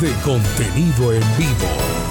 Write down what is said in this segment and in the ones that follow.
de contenido en vivo.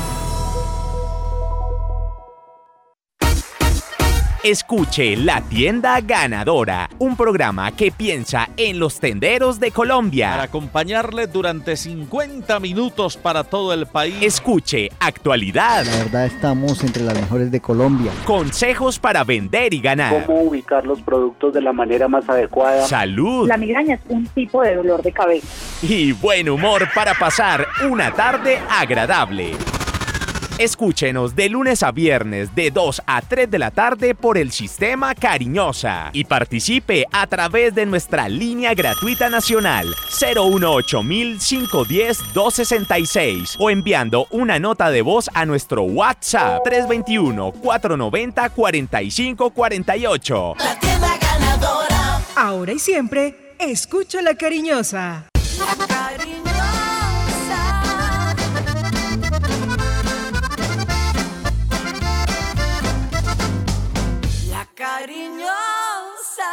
Escuche La Tienda Ganadora, un programa que piensa en los tenderos de Colombia. Para acompañarle durante 50 minutos para todo el país. Escuche Actualidad. La verdad estamos entre las mejores de Colombia. Consejos para vender y ganar. Cómo ubicar los productos de la manera más adecuada. Salud. La migraña es un tipo de dolor de cabeza. Y buen humor para pasar una tarde agradable. Escúchenos de lunes a viernes de 2 a 3 de la tarde por el sistema Cariñosa y participe a través de nuestra línea gratuita nacional 018 510 266 o enviando una nota de voz a nuestro WhatsApp 321 490 4548. La tienda ganadora. Ahora y siempre, escucho la cariñosa. La cariñosa. Cariñosa.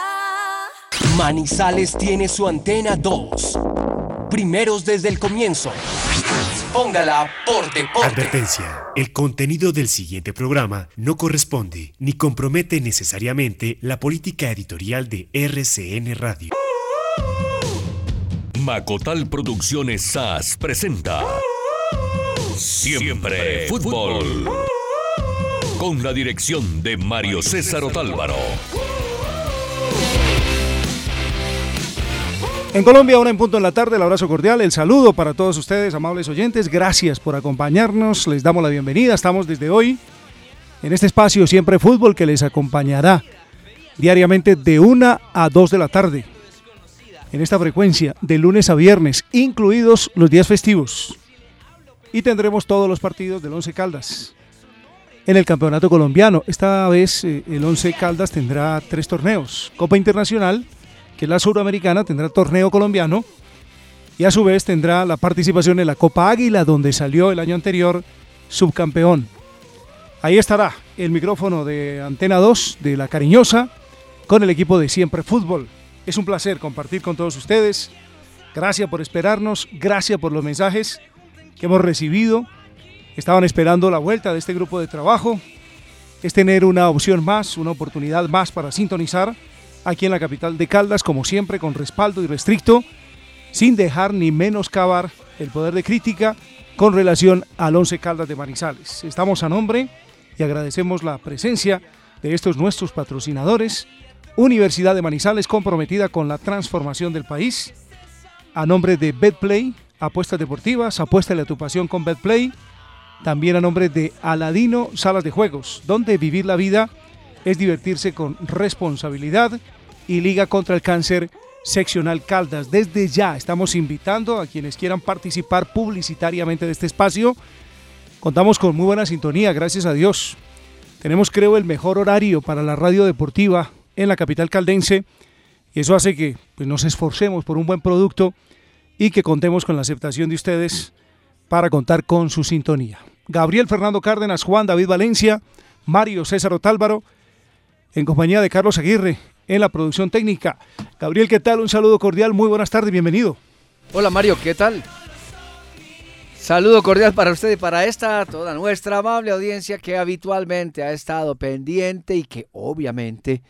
Manizales tiene su antena 2. Primeros desde el comienzo. Póngala por deporte. Advertencia. El contenido del siguiente programa no corresponde ni compromete necesariamente la política editorial de RCN Radio. Macotal Producciones SAS presenta Siempre Fútbol con la dirección de Mario César Otálvaro. En Colombia, una en punto en la tarde, el abrazo cordial, el saludo para todos ustedes, amables oyentes. Gracias por acompañarnos, les damos la bienvenida. Estamos desde hoy en este espacio Siempre Fútbol que les acompañará diariamente de 1 a 2 de la tarde. En esta frecuencia, de lunes a viernes, incluidos los días festivos. Y tendremos todos los partidos del Once Caldas en el campeonato colombiano. Esta vez eh, el Once Caldas tendrá tres torneos. Copa Internacional, que es la suramericana, tendrá torneo colombiano. Y a su vez tendrá la participación en la Copa Águila, donde salió el año anterior subcampeón. Ahí estará el micrófono de Antena 2 de La Cariñosa con el equipo de Siempre Fútbol. Es un placer compartir con todos ustedes. Gracias por esperarnos, gracias por los mensajes que hemos recibido. Estaban esperando la vuelta de este grupo de trabajo. Es tener una opción más, una oportunidad más para sintonizar aquí en la capital de Caldas, como siempre, con respaldo y restricto, sin dejar ni menoscabar el poder de crítica con relación al Once Caldas de Manizales. Estamos a nombre y agradecemos la presencia de estos nuestros patrocinadores. Universidad de Manizales comprometida con la transformación del país. A nombre de BetPlay, apuestas deportivas, apuéstale a tu pasión con BetPlay. También a nombre de Aladino Salas de Juegos, donde vivir la vida es divertirse con responsabilidad y Liga contra el Cáncer Seccional Caldas. Desde ya estamos invitando a quienes quieran participar publicitariamente de este espacio. Contamos con muy buena sintonía, gracias a Dios. Tenemos, creo, el mejor horario para la radio deportiva en la capital caldense y eso hace que pues, nos esforcemos por un buen producto y que contemos con la aceptación de ustedes para contar con su sintonía. Gabriel Fernando Cárdenas, Juan David Valencia, Mario César Otálvaro, en compañía de Carlos Aguirre en la producción técnica. Gabriel, ¿qué tal? Un saludo cordial, muy buenas tardes, bienvenido. Hola Mario, ¿qué tal? Saludo cordial para usted y para esta, toda nuestra amable audiencia que habitualmente ha estado pendiente y que obviamente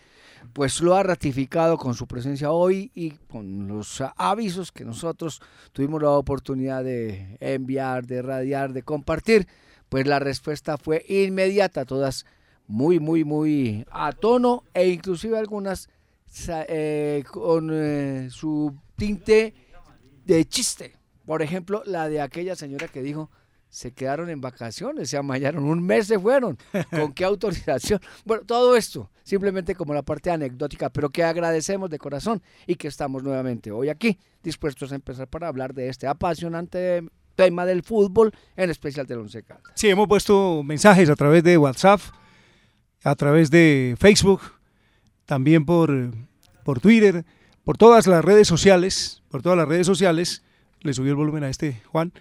pues lo ha ratificado con su presencia hoy y con los avisos que nosotros tuvimos la oportunidad de enviar, de radiar, de compartir, pues la respuesta fue inmediata, todas muy, muy, muy a tono e inclusive algunas eh, con eh, su tinte de chiste. Por ejemplo, la de aquella señora que dijo, se quedaron en vacaciones, se amallaron, un mes se fueron. ¿Con qué autorización? Bueno, todo esto, simplemente como la parte anecdótica, pero que agradecemos de corazón y que estamos nuevamente hoy aquí, dispuestos a empezar para hablar de este apasionante tema del fútbol, en especial del Once Caldas. Sí, hemos puesto mensajes a través de WhatsApp, a través de Facebook, también por, por Twitter, por todas las redes sociales, por todas las redes sociales. Le subió el volumen a este, Juan.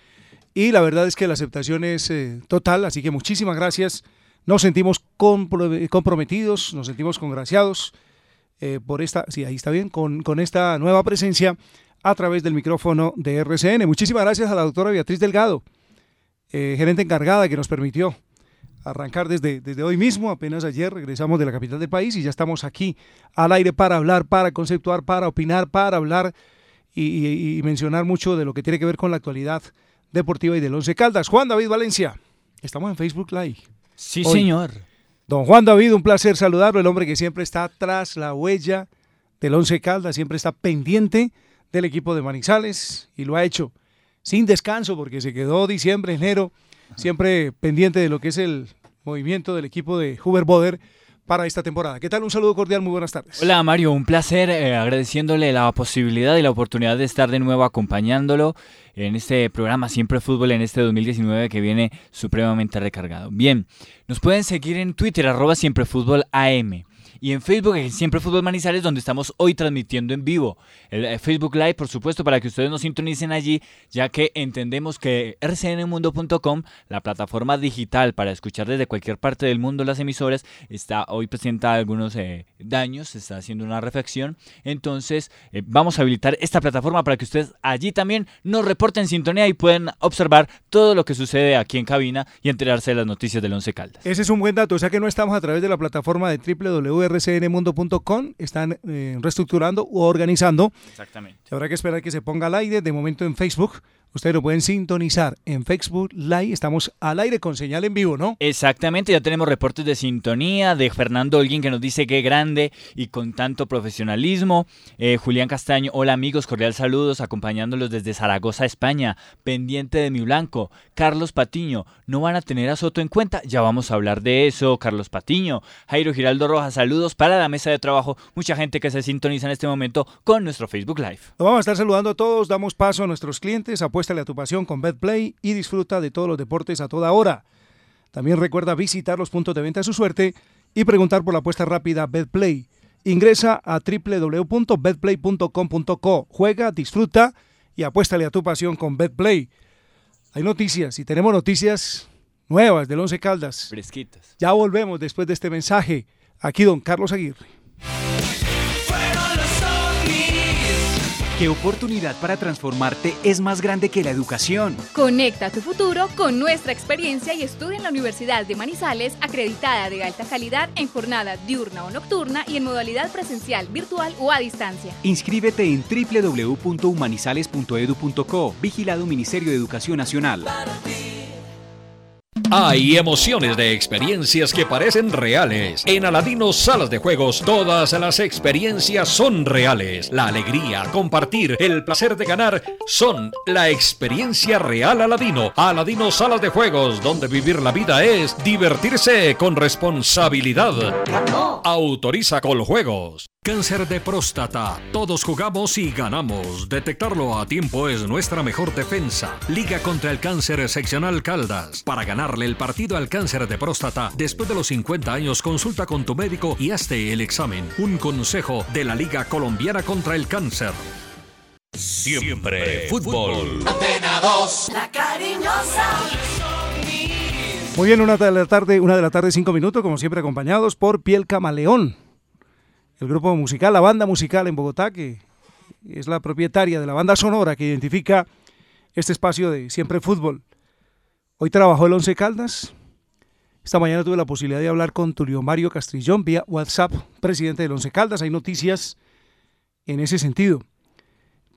Y la verdad es que la aceptación es eh, total, así que muchísimas gracias. Nos sentimos compro- comprometidos, nos sentimos congraciados eh, por esta, sí, ahí está bien, con, con esta nueva presencia a través del micrófono de RCN. Muchísimas gracias a la doctora Beatriz Delgado, eh, gerente encargada que nos permitió arrancar desde, desde hoy mismo. Apenas ayer regresamos de la capital del país y ya estamos aquí al aire para hablar, para conceptuar, para opinar, para hablar y, y- y mencionar mucho de lo que tiene que ver con la actualidad deportiva y del Once Caldas. Juan David Valencia, estamos en Facebook Live. Sí, Hoy. señor. Don Juan David, un placer saludarlo, el hombre que siempre está tras la huella del Once Caldas, siempre está pendiente del equipo de Manizales y lo ha hecho sin descanso porque se quedó diciembre, enero, siempre pendiente de lo que es el movimiento del equipo de Huber Boder para esta temporada. ¿Qué tal? Un saludo cordial, muy buenas tardes. Hola Mario, un placer eh, agradeciéndole la posibilidad y la oportunidad de estar de nuevo acompañándolo en este programa Siempre Fútbol en este 2019 que viene supremamente recargado. Bien, nos pueden seguir en Twitter arroba Siempre Fútbol AM. Y en Facebook, en Siempre Fútbol Manizales, donde estamos hoy transmitiendo en vivo. El eh, Facebook Live, por supuesto, para que ustedes nos sintonicen allí, ya que entendemos que rcnmundo.com, la plataforma digital para escuchar desde cualquier parte del mundo las emisoras, está hoy presenta algunos eh, daños, está haciendo una reflexión. Entonces, eh, vamos a habilitar esta plataforma para que ustedes allí también nos reporten sintonía y puedan observar todo lo que sucede aquí en cabina y enterarse de las noticias del Once Caldas. Ese es un buen dato, o sea que no estamos a través de la plataforma de www.rcnmundo.com, están eh, reestructurando o organizando. Exactamente. Habrá que esperar que se ponga al aire, de momento en Facebook. Ustedes lo pueden sintonizar en Facebook Live, estamos al aire con señal en vivo, ¿no? Exactamente, ya tenemos reportes de sintonía de Fernando Holguín que nos dice que grande y con tanto profesionalismo. Eh, Julián Castaño, hola amigos, cordial saludos, acompañándolos desde Zaragoza, España, pendiente de mi blanco. Carlos Patiño, ¿no van a tener a Soto en cuenta? Ya vamos a hablar de eso, Carlos Patiño. Jairo Giraldo Rojas, saludos para la mesa de trabajo. Mucha gente que se sintoniza en este momento con nuestro Facebook Live. Lo vamos a estar saludando a todos, damos paso a nuestros clientes, apuéstale a tu pasión con BetPlay y disfruta de todos los deportes a toda hora. También recuerda visitar los puntos de venta a su suerte y preguntar por la apuesta rápida BetPlay. Ingresa a www.betplay.com.co, juega, disfruta y apuéstale a tu pasión con BetPlay. Hay noticias y tenemos noticias nuevas del Once Caldas. Fresquitas. Ya volvemos después de este mensaje. Aquí don Carlos Aguirre. ¿Qué oportunidad para transformarte es más grande que la educación? Conecta tu futuro con nuestra experiencia y estudia en la Universidad de Manizales, acreditada de alta calidad en jornada diurna o nocturna y en modalidad presencial, virtual o a distancia. Inscríbete en www.humanizales.edu.co, vigilado Ministerio de Educación Nacional. Hay emociones de experiencias que parecen reales. En Aladino Salas de Juegos todas las experiencias son reales. La alegría, compartir, el placer de ganar son la experiencia real Aladino. Aladino Salas de Juegos, donde vivir la vida es divertirse con responsabilidad. Autoriza Coljuegos. Cáncer de próstata. Todos jugamos y ganamos. Detectarlo a tiempo es nuestra mejor defensa. Liga contra el cáncer seccional Caldas. Para ganarle el partido al cáncer de próstata, después de los 50 años, consulta con tu médico y hazte el examen. Un consejo de la Liga Colombiana contra el Cáncer. Siempre fútbol. Antena 2, la cariñosa. Muy bien, una de la tarde, una de la tarde, cinco minutos, como siempre, acompañados por Piel Camaleón, el grupo musical, la banda musical en Bogotá, que es la propietaria de la banda sonora que identifica este espacio de siempre fútbol. Hoy trabajó el Once Caldas. Esta mañana tuve la posibilidad de hablar con Tulio Mario Castrillón vía WhatsApp, presidente del Once Caldas. Hay noticias en ese sentido.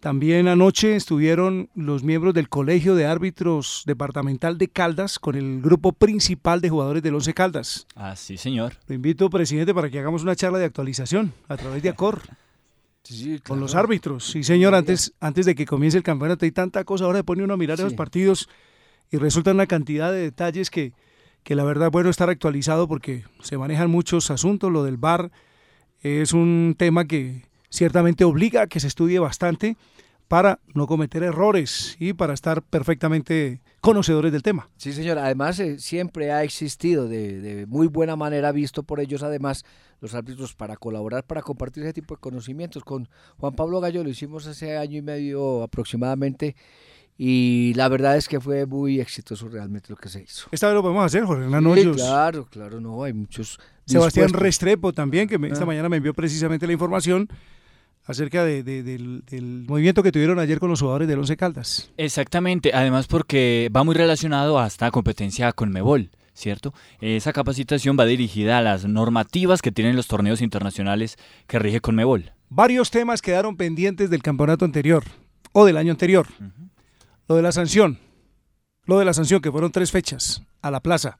También anoche estuvieron los miembros del Colegio de Árbitros Departamental de Caldas con el grupo principal de jugadores del Once Caldas. Ah, sí, señor. Lo invito, presidente, para que hagamos una charla de actualización a través de ACOR. Con los árbitros. Sí, señor, antes, antes de que comience el campeonato hay tanta cosa. Ahora se pone uno a mirar esos partidos y resulta una cantidad de detalles que, que la verdad es bueno estar actualizado porque se manejan muchos asuntos. Lo del VAR es un tema que ciertamente obliga a que se estudie bastante para no cometer errores y para estar perfectamente conocedores del tema. Sí, señor. Además, eh, siempre ha existido de, de, muy buena manera, visto por ellos, además, los árbitros para colaborar, para compartir ese tipo de conocimientos. Con Juan Pablo Gallo lo hicimos hace año y medio aproximadamente. Y la verdad es que fue muy exitoso realmente lo que se hizo. Esta vez lo podemos hacer, Jorge Hernán Sí, claro, claro, no, hay muchos. Sebastián dispuestos. Restrepo también, que me- esta Ah. mañana me envió precisamente la información acerca de, de, del, del, movimiento que tuvieron ayer con los jugadores del Once Caldas. Exactamente, además porque va muy relacionado a esta competencia con Mebol. ¿Cierto? Esa capacitación va dirigida a las normativas que tienen los torneos internacionales que rige Conmebol. Varios temas quedaron pendientes del campeonato anterior o del año anterior. Uh -huh. Lo de la sanción, lo de la sanción, que fueron tres fechas a la plaza.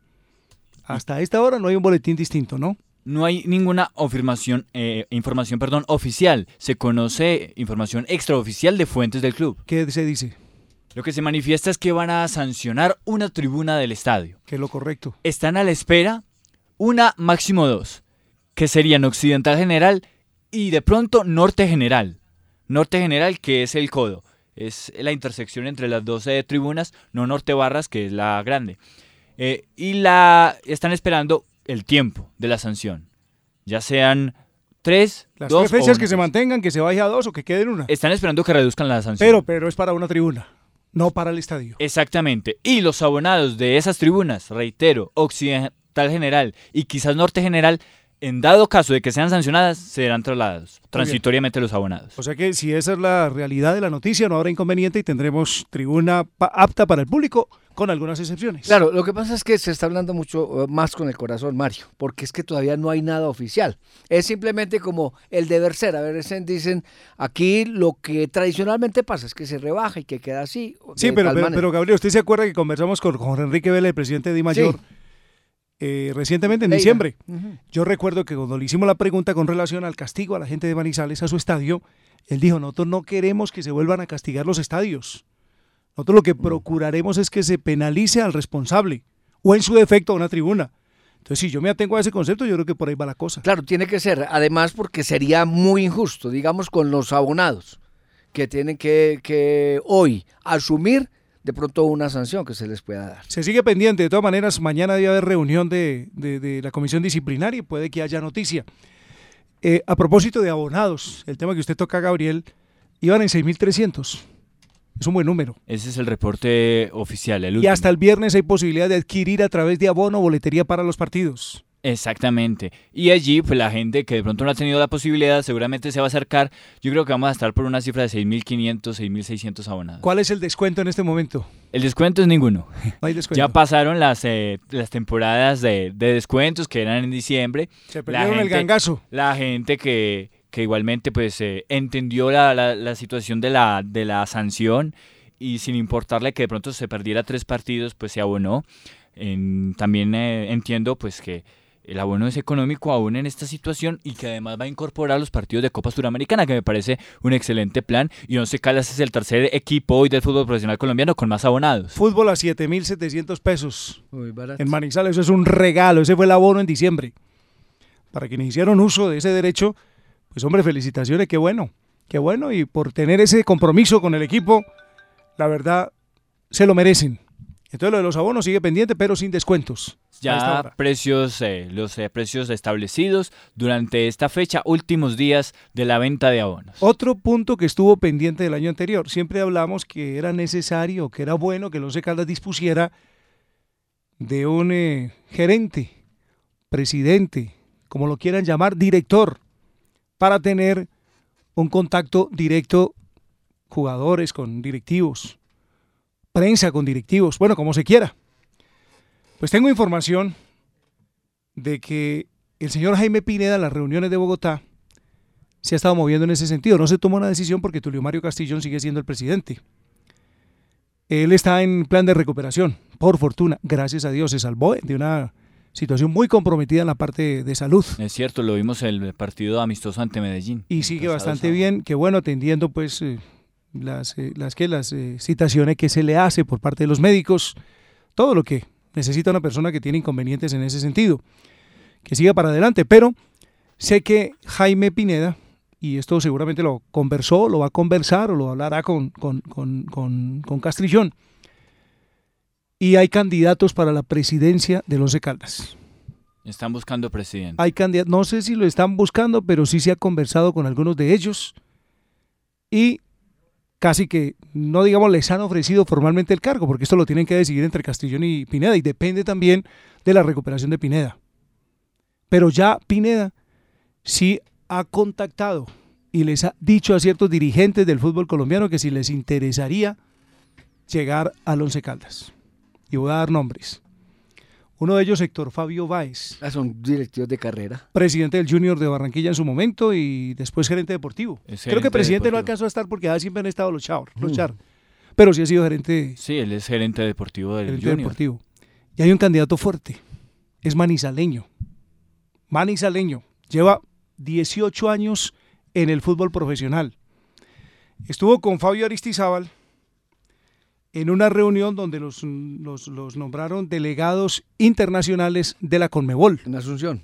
Hasta esta hora no hay un boletín distinto, ¿no? No hay ninguna afirmación, eh, información perdón, oficial. Se conoce información extraoficial de fuentes del club. ¿Qué se dice? Lo que se manifiesta es que van a sancionar una tribuna del estadio. Que es lo correcto. Están a la espera una máximo dos, que serían Occidental General y de pronto Norte General. Norte General, que es el codo. Es la intersección entre las 12 tribunas, no Norte Barras, que es la grande. Eh, y la están esperando el tiempo de la sanción. Ya sean tres, Las dos tres fechas que se mantengan, que se baje a dos o que quede en una. Están esperando que reduzcan la sanción. Pero, pero es para una tribuna, no para el estadio. Exactamente. Y los abonados de esas tribunas, reitero, Occidental General y quizás Norte General, en dado caso de que sean sancionadas, serán trasladados transitoriamente los abonados. O sea que si esa es la realidad de la noticia, no habrá inconveniente y tendremos tribuna apta para el público, con algunas excepciones. Claro, lo que pasa es que se está hablando mucho eh, más con el corazón, Mario, porque es que todavía no hay nada oficial. Es simplemente como el deber ser. A veces dicen, aquí lo que tradicionalmente pasa es que se rebaja y que queda así. Sí, pero, pero, pero, Gabriel, ¿usted se acuerda que conversamos con Jorge Enrique Vélez, el presidente de Di Mayor? Sí. Eh, recientemente en diciembre. Uh -huh. Yo recuerdo que cuando le hicimos la pregunta con relación al castigo a la gente de Manizales a su estadio, él dijo, nosotros no queremos que se vuelvan a castigar los estadios. Nosotros lo que procuraremos es que se penalice al responsable o en su defecto a una tribuna. Entonces, si yo me atengo a ese concepto, yo creo que por ahí va la cosa. Claro, tiene que ser, además porque sería muy injusto, digamos, con los abonados que tienen que, que hoy asumir de pronto una sanción que se les pueda dar. Se sigue pendiente, de todas maneras, mañana debe haber reunión de, de, de la comisión disciplinaria y puede que haya noticia. Eh, a propósito de abonados, el tema que usted toca, Gabriel, iban en 6.300. Es un buen número. Ese es el reporte oficial. El y hasta el viernes hay posibilidad de adquirir a través de abono boletería para los partidos. Exactamente. Y allí, pues la gente que de pronto no ha tenido la posibilidad, seguramente se va a acercar. Yo creo que vamos a estar por una cifra de 6.500, 6.600 abonados. ¿Cuál es el descuento en este momento? El descuento es ninguno. No hay descuento. Ya pasaron las, eh, las temporadas de, de, descuentos que eran en diciembre. Se perdieron el gangazo. La gente que, que igualmente pues eh, entendió la, la, la, situación de la, de la sanción y sin importarle que de pronto se perdiera tres partidos, pues se abonó. En, también eh, entiendo pues que el abono es económico aún en esta situación y que además va a incorporar los partidos de Copa Suramericana, que me parece un excelente plan. Y Once Caldas es el tercer equipo hoy del fútbol profesional colombiano con más abonados. Fútbol a 7.700 pesos. En Manizales, eso es un regalo. Ese fue el abono en diciembre. Para quienes hicieron uso de ese derecho, pues hombre, felicitaciones, qué bueno. Qué bueno. Y por tener ese compromiso con el equipo, la verdad, se lo merecen. Entonces lo de los abonos sigue pendiente, pero sin descuentos. Ya precios, eh, los eh, precios establecidos durante esta fecha, últimos días de la venta de abonos. Otro punto que estuvo pendiente del año anterior, siempre hablamos que era necesario, que era bueno que los Caldas dispusiera de un eh, gerente, presidente, como lo quieran llamar, director, para tener un contacto directo jugadores con directivos prensa con directivos, bueno, como se quiera. Pues tengo información de que el señor Jaime Pineda en las reuniones de Bogotá se ha estado moviendo en ese sentido. No se tomó una decisión porque Tulio Mario Castillón sigue siendo el presidente. Él está en plan de recuperación, por fortuna, gracias a Dios, se salvó de una situación muy comprometida en la parte de salud. Es cierto, lo vimos en el partido amistoso ante Medellín. Y sigue bastante bien, que bueno, atendiendo pues eh, las, eh, las, que, las eh, citaciones que se le hace por parte de los médicos, todo lo que necesita una persona que tiene inconvenientes en ese sentido, que siga para adelante. Pero sé que Jaime Pineda, y esto seguramente lo conversó, lo va a conversar o lo hablará con, con, con, con, con Castrillón, y hay candidatos para la presidencia de los Caldas. Están buscando presidente. Hay candidatos, no sé si lo están buscando, pero sí se ha conversado con algunos de ellos. Y casi que, no digamos, les han ofrecido formalmente el cargo, porque esto lo tienen que decidir entre Castellón y Pineda, y depende también de la recuperación de Pineda. Pero ya Pineda sí ha contactado y les ha dicho a ciertos dirigentes del fútbol colombiano que si les interesaría llegar al Once Caldas. Y voy a dar nombres. Uno de ellos, Héctor Fabio Báez. Ah, son directivos de carrera. Presidente del Junior de Barranquilla en su momento y después gerente deportivo. Creo que presidente no alcanzó a estar porque siempre han estado los char, los char. Pero sí ha sido gerente, Sí, él es gerente deportivo del gerente Junior. deportivo. Y hay un candidato fuerte. Es manizaleño. Manizaleño. Lleva 18 años en el fútbol profesional. Estuvo con Fabio Aristizábal en una reunión donde los, los, los nombraron delegados internacionales de la Conmebol. En Asunción.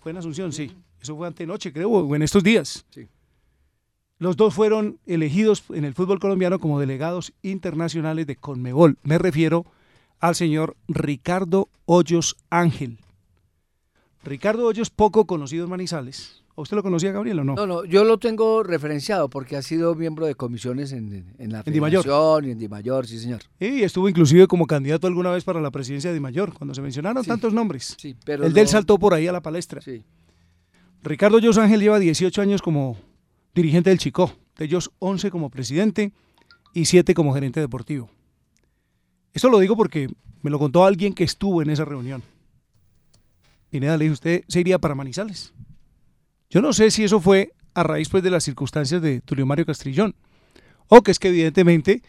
Fue en Asunción, sí. Eso fue antenoche, creo, o en estos días. Sí. Los dos fueron elegidos en el fútbol colombiano como delegados internacionales de Conmebol. Me refiero al señor Ricardo Hoyos Ángel. Ricardo Hoyos, poco conocido en Manizales. ¿A usted lo conocía, Gabriel, o no? No, no, yo lo tengo referenciado porque ha sido miembro de comisiones en, la En Dimayor. Federación y en Dimayor, sí, señor. Y estuvo inclusive como candidato alguna vez para la presidencia de Mayor, cuando se mencionaron tantos nombres. Sí, pero El de él no- saltó por ahí a la palestra. Sí. Ricardo Hoyos Ángel lleva 18 años como dirigente del Chicó, de ellos 11 como presidente y 7 como gerente deportivo. Esto lo digo porque me lo contó alguien que estuvo en esa reunión. Pineda le dijo, ¿usted se iría para Manizales? Yo no sé si eso fue a raíz pues, de las circunstancias de Tulio Mario Castrillón, o que es que evidentemente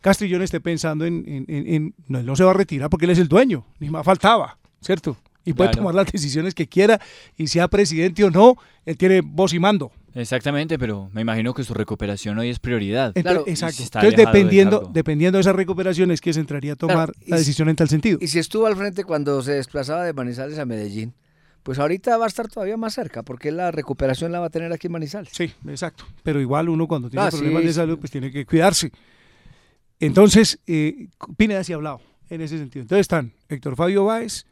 Castrillón esté pensando en, en- en- en- no, él no se va a retirar porque él es el dueño, ni más faltaba, ¿cierto? Y puede Claro. tomar las decisiones que quiera, y sea presidente o no, él tiene voz y mando. Exactamente, pero me imagino que su recuperación hoy es prioridad. Entonces, Y exacto. Entonces, dependiendo, cargo. dependiendo de esas recuperaciones que se entraría a tomar Claro, la si- decisión en tal sentido. Y si estuvo al frente cuando se desplazaba de Manizales a Medellín, pues ahorita va a estar todavía más cerca, porque la recuperación la va a tener aquí en Manizales. Sí, exacto. Pero igual uno cuando tiene Ah, problemas sí, de salud, pues tiene que cuidarse. Entonces, eh, Pineda sí ha hablado en ese sentido. Entonces están Héctor Fabio Báez,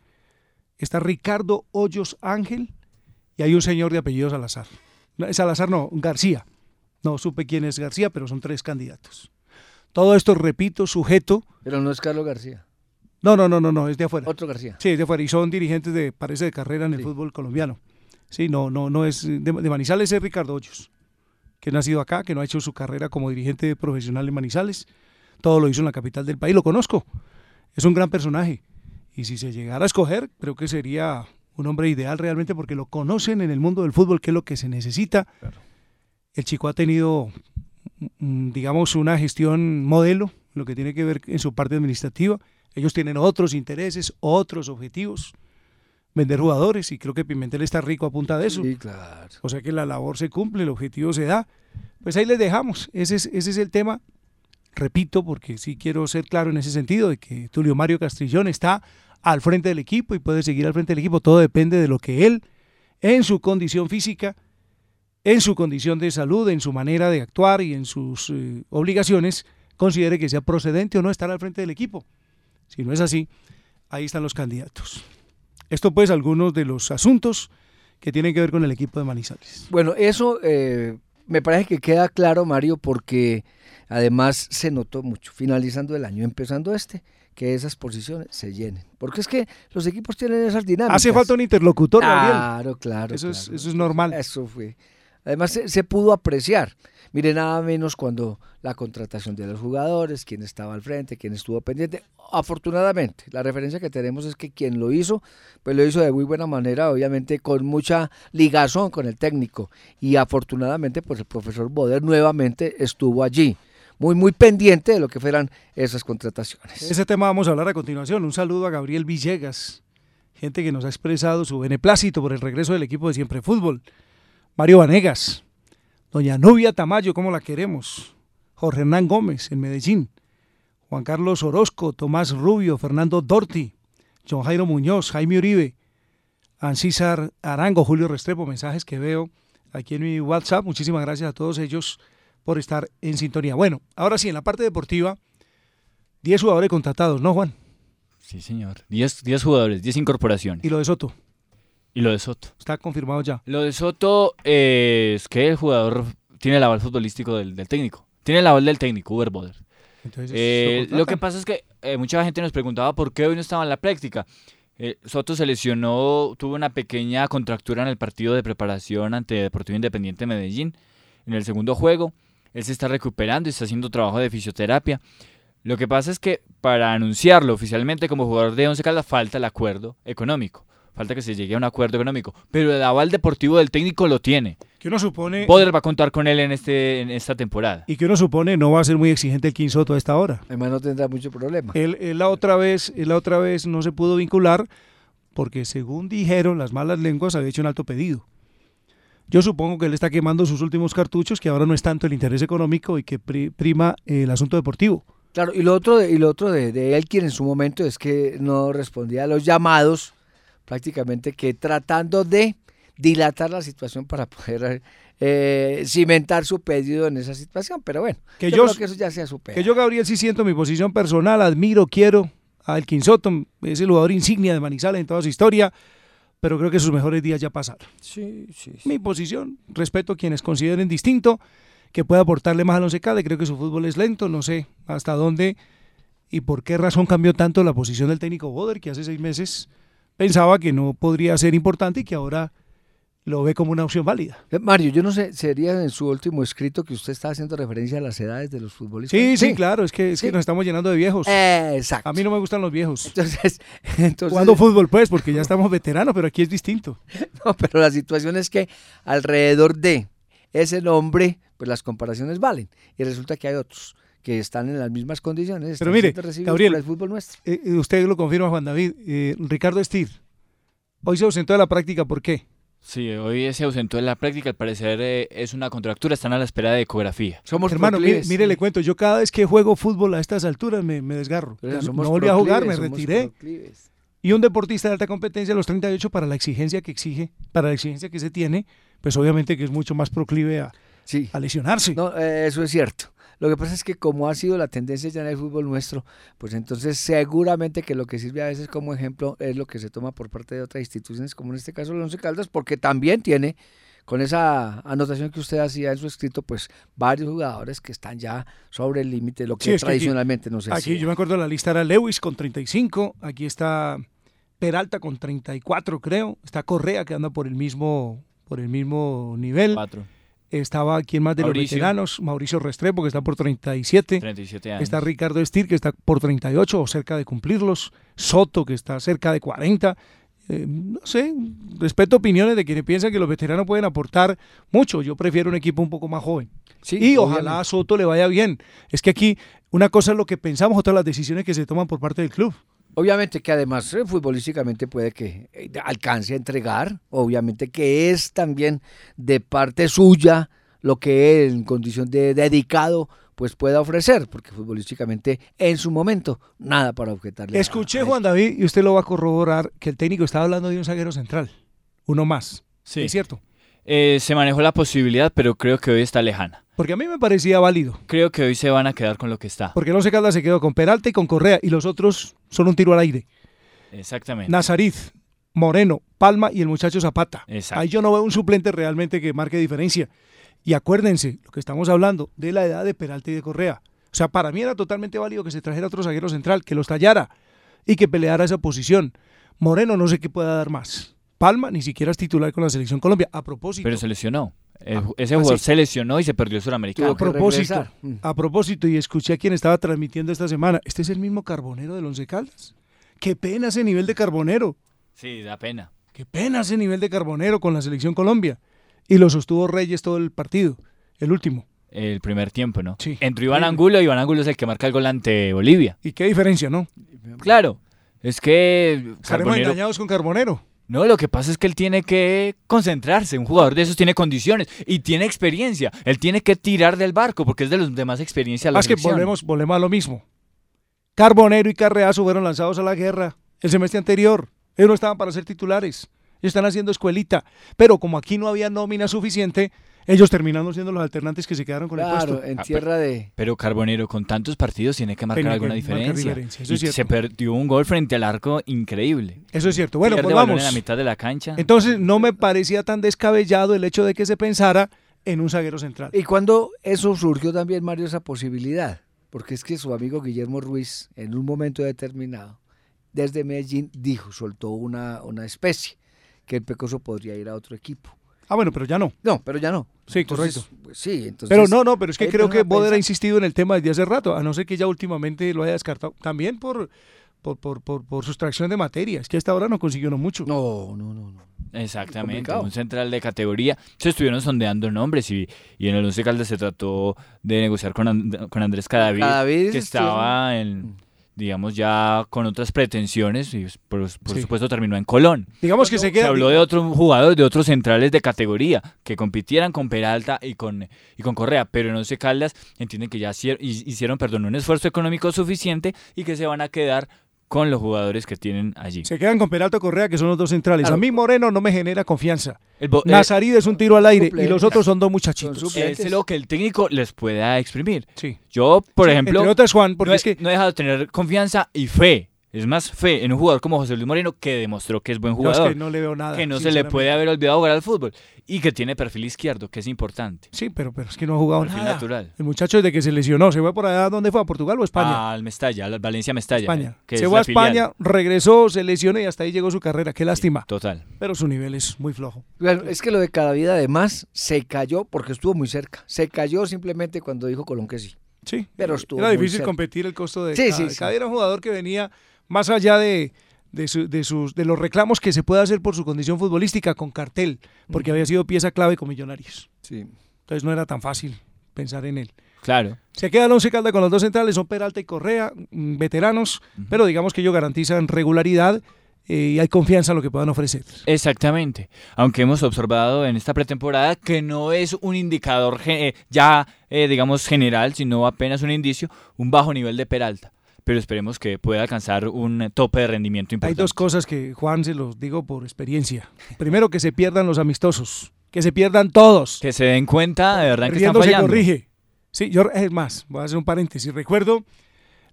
está Ricardo Hoyos Ángel y hay un señor de apellido Salazar. No, Salazar no, García. No supe quién es García, pero son tres candidatos. Todo esto, repito, sujeto. Pero no es Carlos García. No, no, no, no, no, es de afuera. Otro García. Sí, es de afuera. Y son dirigentes de, parece, de carrera en el fútbol colombiano. Sí, no, no, no es. De, de Manizales es Ricardo Hoyos, que ha nacido acá, que no ha hecho su carrera como dirigente profesional en Manizales. Todo lo hizo en la capital del país, lo conozco. Es un gran personaje. Y si se llegara a escoger, creo que sería un hombre ideal realmente porque lo conocen en el mundo del fútbol, que es lo que se necesita. El chico ha tenido, mm, digamos, una gestión modelo, lo que tiene que ver en su parte administrativa. Ellos tienen otros intereses, otros objetivos, vender jugadores, y creo que Pimentel está rico a punta de eso. Sí, claro. O sea que la labor se cumple, el objetivo se da. Pues ahí les dejamos. Ese es, ese es el tema. Repito, porque sí quiero ser claro en ese sentido, de que Tulio Mario Castrillón está al frente del equipo y puede seguir al frente del equipo. Todo depende de lo que él, en su condición física, en su condición de salud, en su manera de actuar y en sus eh, obligaciones, considere que sea procedente o no estar al frente del equipo. Si no es así, ahí están los candidatos. Esto pues algunos de los asuntos que tienen que ver con el equipo de Manizales. Bueno, eso eh, me parece que queda claro, Mario, porque además se notó mucho, finalizando el año, empezando este, que esas posiciones se llenen. Porque es que los equipos tienen esas dinámicas. Hace falta un interlocutor, Gabriel. Claro, claro. Eso es- eso es normal. Eso fue. Además, se, se pudo apreciar. Mire, nada menos cuando la contratación de los jugadores, quién estaba al frente, quién estuvo pendiente. Afortunadamente, la referencia que tenemos es que quien lo hizo, pues lo hizo de muy buena manera, obviamente con mucha ligazón con el técnico. Y afortunadamente, pues el profesor Boder nuevamente estuvo allí, muy, muy pendiente de lo que fueran esas contrataciones. Ese tema vamos a hablar a continuación. Un saludo a Gabriel Villegas, gente que nos ha expresado su beneplácito por el regreso del equipo de Siempre Fútbol. Mario Vanegas, doña Nubia Tamayo, ¿cómo la queremos? Jorge Hernán Gómez en Medellín, Juan Carlos Orozco, Tomás Rubio, Fernando Dorti, John Jairo Muñoz, Jaime Uribe, Ancísar Arango, Julio Restrepo, mensajes que veo aquí en mi WhatsApp. Muchísimas gracias a todos ellos por estar en sintonía. Bueno, ahora sí, en la parte deportiva, 10 jugadores contratados, ¿no, Juan? Sí, señor. 10 10 jugadores, 10 incorporaciones. Y lo de Soto, Y lo de Soto. está confirmado ya. Lo de Soto eh, es que el jugador tiene el aval futbolístico del, del técnico. Tiene el aval del técnico, Uber Boder. Entonces, Eh, lo que pasa es que eh, mucha gente nos preguntaba por qué hoy no estaba en la práctica. Eh, Soto se lesionó, tuvo una pequeña contractura en el partido de preparación ante Deportivo Independiente Medellín. en el segundo juego. Él se está recuperando y está haciendo trabajo de fisioterapia. Lo que pasa es que para anunciarlo oficialmente como jugador de Once Caldas falta el acuerdo económico. Falta que se llegue a un acuerdo económico. Pero el aval deportivo del técnico lo tiene. Que uno supone. Poder va a contar con él en, este, en esta temporada. Y que uno supone no va a ser muy exigente el Quinsoto a esta hora. Además no tendrá mucho problema. Él, él la otra vez, él la otra vez no se pudo vincular porque según dijeron las malas lenguas había hecho un alto pedido. Yo supongo que él está quemando sus últimos cartuchos, que ahora no es tanto el interés económico y que prima el asunto deportivo. Claro, y lo otro, de, y lo otro de, de él, quien en su momento es que no respondía a los llamados prácticamente que tratando de dilatar la situación para poder eh, cimentar su pedido en esa situación. Pero bueno, que yo, creo que eso ya se ha superado. Que yo, Gabriel, sí siento mi posición personal, admiro, quiero a El Quinsoto, es el jugador insignia de Manizales en toda su historia, pero creo que sus mejores días ya pasaron. Sí, sí, Mi posición, respeto a quienes consideren distinto, que pueda aportarle más al Once Caldas, creo que su fútbol es lento, no sé hasta dónde y por qué razón cambió tanto la posición del técnico Boder, que hace seis meses pensaba que no podría ser importante y que ahora lo ve como una opción válida. Eh, Mario, yo no sé, sería en su último escrito que usted está haciendo referencia a las edades de los futbolistas. Sí, sí, claro, es que, es que nos estamos llenando de viejos. exacto. A mí no me gustan los viejos. Entonces, entonces... Jugando fútbol, pues, porque ya estamos veteranos, pero aquí es distinto. No, pero la situación es que alrededor de ese nombre, pues las comparaciones valen. Y resulta que hay otros que están en las mismas condiciones. Pero mire, Gabriel, el fútbol nuestro. Eh, eh, usted lo confirma, Juan David. Eh, Ricardo Estir, hoy se ausentó de la práctica, ¿por qué? Sí, hoy se ausentó de la práctica, al parecer es una contractura, están a la espera de ecografía. Somos Hermano, mire, le cuento, yo cada vez que juego fútbol a estas alturas me, desgarro. no volví a jugar, me retiré. Y un deportista de alta competencia a los 38 para la exigencia que exige, para la exigencia que se tiene, pues obviamente que es mucho más proclive a, a lesionarse. No, eso es cierto. Lo que pasa es que como ha sido la tendencia ya en el fútbol nuestro, pues entonces seguramente que lo que sirve a veces como ejemplo es lo que se toma por parte de otras instituciones, como en este caso el Once Caldas, porque también tiene con esa anotación que usted hacía en su escrito, pues varios jugadores que están ya sobre el límite de lo que tradicionalmente no se Aquí yo me acuerdo la lista era Lewis con 35, aquí está Peralta con 34 creo, está Correa que anda por el mismo por el mismo nivel. Cuatro. Estaba quien más de los veteranos, Mauricio Restrepo, que está por 37. 37 años. Está Ricardo Estir, que está por 38 o cerca de cumplirlos. Soto, que está cerca de 40. Eh, no sé, respeto opiniones de quienes piensan que los veteranos pueden aportar mucho. Yo prefiero un equipo un poco más joven. Sí, y ojalá a Soto le vaya bien. Es que aquí una cosa es lo que pensamos, otras las decisiones que se toman por parte del club. Obviamente que además eh, futbolísticamente puede que eh, alcance a entregar, obviamente que es también de parte suya lo que él en condición de dedicado pues pueda ofrecer, porque futbolísticamente en su momento nada para objetarle. Escuché Juan David y usted lo va a corroborar que el técnico estaba hablando de un zaguero central, uno más. Sí. ¿Es cierto? Eh, se manejó la posibilidad, pero creo que hoy está lejana. Porque a mí me parecía válido. Creo que hoy se van a quedar con lo que está. Porque no se Caldas se quedó con Peralta y con Correa y los otros son un tiro al aire. Exactamente. Nazariz, Moreno, Palma y el muchacho Zapata. Exacto. Ahí yo no veo un suplente realmente que marque diferencia. Y acuérdense, lo que estamos hablando, de la edad de Peralta y de Correa. O sea, para mí era totalmente válido que se trajera otro zaguero central, que los tallara y que peleara esa posición. Moreno no sé qué pueda dar más. Palma ni siquiera es titular con la selección Colombia. A propósito. Pero se lesionó. Ah, ese jugador se lesionó y se perdió el suramericano. A propósito, a propósito, y escuché a quien estaba transmitiendo esta semana, este es el mismo Carbonero del Once Caldas. Qué pena ese nivel de Carbonero. Sí, da pena. Qué pena ese nivel de Carbonero con la selección Colombia. Y lo sostuvo Reyes todo el partido, el último. El primer tiempo, ¿no? Sí. Entró Iván Angulo y Iván Angulo es el que marca el gol ante Bolivia. ¿Y qué diferencia, no? Claro, es que... Estaremos engañados con Carbonero. No, lo que pasa es que él tiene que concentrarse. Un jugador de esos tiene condiciones y tiene experiencia. Él tiene que tirar del barco porque es de los de más experiencia. Más que volvemos, volvemos a lo mismo. Carbonero y Carreazo fueron lanzados a la guerra el semestre anterior. Ellos no estaban para ser titulares. Ellos están haciendo escuelita. Pero como aquí no había nómina suficiente, ellos terminando siendo los alternantes que se quedaron con el puesto. en ah, tierra de... Pero Carbonero, con tantos partidos tiene que marcar alguna diferencia. se perdió un gol frente al arco increíble. Eso es cierto. Bueno, pues vamos. en la mitad de la cancha. Entonces, no me parecía tan descabellado el hecho de que se pensara en un zaguero central. Y cuando eso surgió también, Mario, esa posibilidad. Porque es que su amigo Guillermo Ruiz, en un momento determinado, desde Medellín, dijo, soltó una, una especie, que el Pecoso podría ir a otro equipo Ah, bueno, pero ya no. No, pero ya no. Sí, Entonces, correcto. pues, sí, entonces. Pero no, no, pero es que creo que Boder ha insistido en el tema desde hace rato, a no ser que ya últimamente lo haya descartado. También por, por, por, por, por sustracción de materia. Es que hasta ahora no consiguió no mucho. No, no, no. no. Exactamente, Complicado. un central de categoría. Se estuvieron sondeando nombres y, y en el Once Caldas se trató de negociar con, And- con Andrés Cadavid, Cadavid que estaba en, digamos, ya con otras pretensiones y por, por Sí. supuesto terminó en Colón. Digamos que se Se queda. habló de otros jugadores, de otros centrales de categoría que compitieran con Peralta y con, y con Correa, pero en Once Caldas entienden que ya hici- hicieron perdón, un esfuerzo económico suficiente y que se van a quedar con los jugadores que tienen allí. Se quedan con Peralta Correa, que son los dos centrales. Claro. A mí Moreno no me genera confianza. Eh, Nazarid es un tiro al aire y los otros son dos muchachitos. Es lo que el técnico les pueda exprimir. Sí. Yo, por Sí, ejemplo, Entre otras, Juan, porque no, he- es que no he dejado de tener confianza y fe. Es más fe en un jugador como José Luis Moreno que demostró que es buen yo es jugador. que no le veo nada. que no se le puede haber olvidado jugar al fútbol y que tiene perfil izquierdo, que es importante. Sí, pero, pero es que no ha jugado Perfil nada. natural. El muchacho desde que se lesionó, ¿se fue por allá? ¿Dónde fue? ¿A Portugal o a España? Al Mestalla, al Valencia Mestalla. España. que se es fue a filial. España, regresó, se lesionó y hasta ahí llegó su carrera. Qué lástima. Total. Pero su nivel es muy flojo. Bueno, es que lo de cada vida además se cayó porque estuvo muy cerca. Se cayó simplemente cuando dijo Colón que sí. Sí. Pero estuvo Era muy difícil cerca. competir el costo de Sí, cada, sí, sí. cada era un jugador que venía más allá de, de, su- de sus, de los reclamos que se puede hacer por su condición futbolística con cartel, porque había sido pieza clave con Millonarios. Sí. Entonces no era tan fácil pensar en él. Claro. Se queda el once calda con los dos centrales, son Peralta y Correa, mm, veteranos, pero digamos que ellos garantizan regularidad eh, y hay confianza en lo que puedan ofrecer. Exactamente. Aunque hemos observado en esta pretemporada que no es un indicador eh, ya, eh, digamos, general, sino apenas un indicio, un bajo nivel de Peralta. Pero esperemos que pueda alcanzar un eh, tope de rendimiento Hay importante. dos cosas que, Juan, se los digo por experiencia. Primero, que se pierdan los amistosos, que se pierdan todos. Que se den cuenta de verdad que están Riendo se fallando. corrige. Sí, yo, es más, voy a hacer un paréntesis. Recuerdo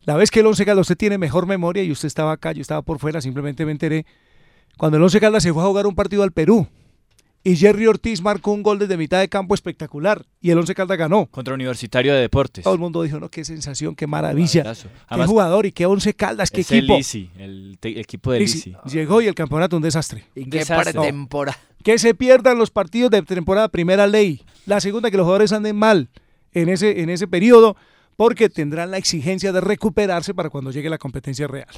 la vez que el Once Caldas, usted tiene mejor memoria y usted estaba acá, yo estaba por fuera, simplemente me enteré. Cuando el Once Caldas se fue a jugar un partido al Perú y Jerry Ortiz marcó un gol desde mitad de campo espectacular y el Once Caldas ganó. Contra Universitario de Deportes. Todo el mundo dijo, no, qué sensación, qué maravilla. Qué Además, jugador y qué Once Caldas, qué es el equipo. Lisi, el te- equipo de Lisi. Lisi. Llegó y el campeonato un desastre. Y qué Desastre. pretemporada. Que se pierdan los partidos de temporada, primera ley. La segunda, que los jugadores anden mal en ese, en ese periodo, porque tendrán la exigencia de recuperarse para cuando llegue la competencia real.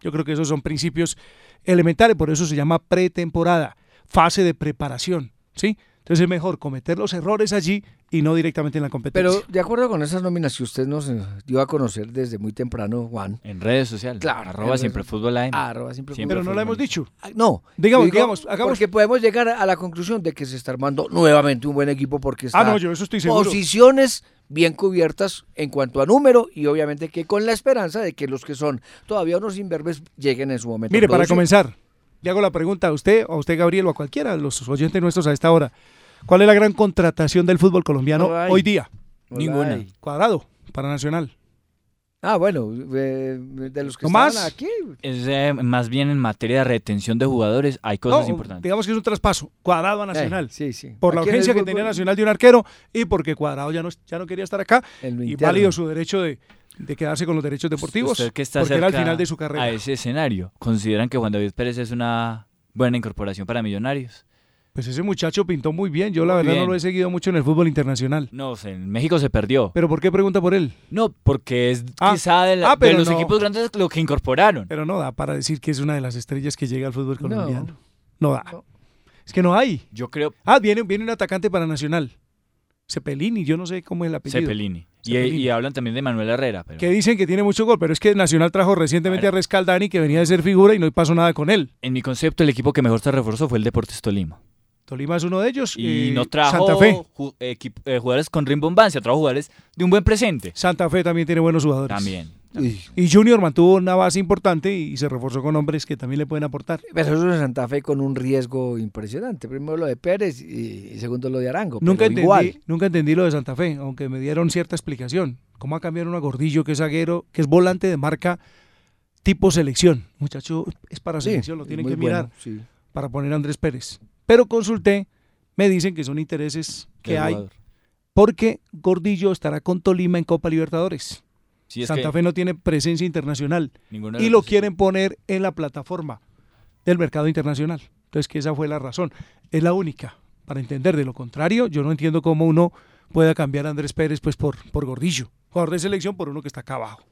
Yo creo que esos son principios elementales, por eso se llama pretemporada, fase de preparación, ¿sí? Entonces es mejor cometer los errores allí y no directamente en la competencia. Pero de acuerdo con esas nóminas que usted nos eh, dio a conocer desde muy temprano, Juan. En redes sociales. Claro. Arroba siempre fútbol AM. Arroba siempre Siempre Pero no lo hemos dicho. Ah, No, Digamos, digo, digamos, hagamos- porque podemos llegar a la conclusión de que se está armando nuevamente un buen equipo porque está Ah, no, yo eso estoy seguro. posiciones bien cubiertas en cuanto a número y obviamente que con la esperanza de que los que son todavía unos imberbes lleguen en su momento. Mire, para comenzar, le hago la pregunta a usted, o a usted, Gabriel, o a cualquiera de los oyentes nuestros a esta hora. ¿Cuál es la gran contratación del fútbol colombiano No hoy día? No Ninguna. hay. Cuadrado, para Nacional. Ah, bueno, eh, de los que ¿No más? aquí. Es eh, más bien en materia de retención de jugadores, hay cosas No, importantes. digamos que es un traspaso, Cuadrado a Nacional. Eh, sí, sí. Por la Aquí urgencia que tenía Nacional de un arquero y porque Cuadrado ya no, ya no quería estar acá y válido su derecho de, de quedarse con los derechos deportivos que está porque era al final de su carrera. a ese escenario, ¿consideran que Juan David Pérez es una buena incorporación para Millonarios? Pues ese muchacho pintó muy bien. Yo la verdad no lo he seguido mucho en el fútbol internacional. No, en México se perdió. ¿Pero por qué pregunta por él? No, porque es Ah, quizá de, la- ah, pero de los no. equipos grandes lo que incorporaron. Pero no da para decir que es una de las estrellas que llega al fútbol No. colombiano. No, da. Es que no hay. Yo creo Ah, viene, viene un atacante para Nacional. Cepelini, yo no sé cómo es el apellido. Cepelini. Y, y hablan también de Manuel Herrera. Pero Que dicen que tiene mucho gol, pero es que Nacional trajo recientemente a Rescaldani, que venía de ser figura y no pasó nada con él. en mi concepto, el equipo que mejor se reforzó fue el Deportes Tolima. Tolima es uno de ellos. Y eh, no trajo Santa Fe. ju- eh, jugadores con rimbombancia, trajo jugadores de un buen presente. Santa Fe también tiene buenos jugadores. También. Y Junior mantuvo una base importante y se reforzó con hombres que también le pueden aportar. Pero eso es Santa Fe con un riesgo impresionante. Primero lo de Pérez y, y segundo lo de Arango. Nunca entendí, igual. nunca entendí lo de Santa Fe, aunque me dieron cierta explicación. ¿Cómo ha cambiado uno a Gordillo, que es zaguero, que es volante de marca tipo selección? Muchacho, es para Sí, selección, lo es tienen que mirar sí. para poner a Andrés Pérez. Pero consulté, me dicen que son intereses que hay, porque Gordillo estará con Tolima en Copa Libertadores. Es Santa que Fe no tiene presencia internacional y lo quieren poner en la plataforma del mercado internacional. Entonces, que esa fue la razón. Es la única. para entender. De lo contrario, yo no entiendo cómo uno pueda cambiar a Andrés Pérez pues por, por Gordillo, jugador de selección por uno que está acá abajo.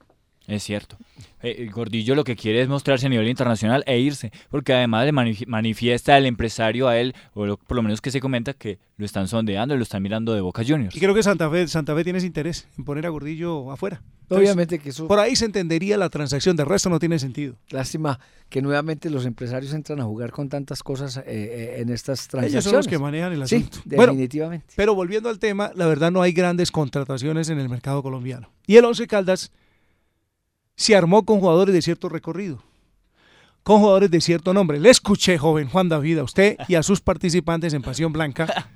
Es cierto. Eh, el Gordillo lo que quiere es mostrarse a nivel internacional e irse, porque además le manifiesta el empresario a él, o por lo menos que se comenta que lo están sondeando y lo están mirando de Boca Juniors. Y creo que Santa Fe, Santa Fe tiene ese interés en poner a Gordillo afuera. Obviamente que eso... Por ahí se entendería la transacción, de resto no tiene sentido. Lástima que nuevamente los empresarios entran a jugar con tantas cosas eh, eh, en estas transacciones. Ellos son los que manejan el asunto. Sí, definitivamente. pero volviendo al tema, la verdad no hay grandes contrataciones en el mercado colombiano. Y el Once Caldas se armó con jugadores de cierto recorrido, con jugadores de cierto nombre. Le escuché, joven Juan David, a usted y a sus participantes en Pasión Blanca.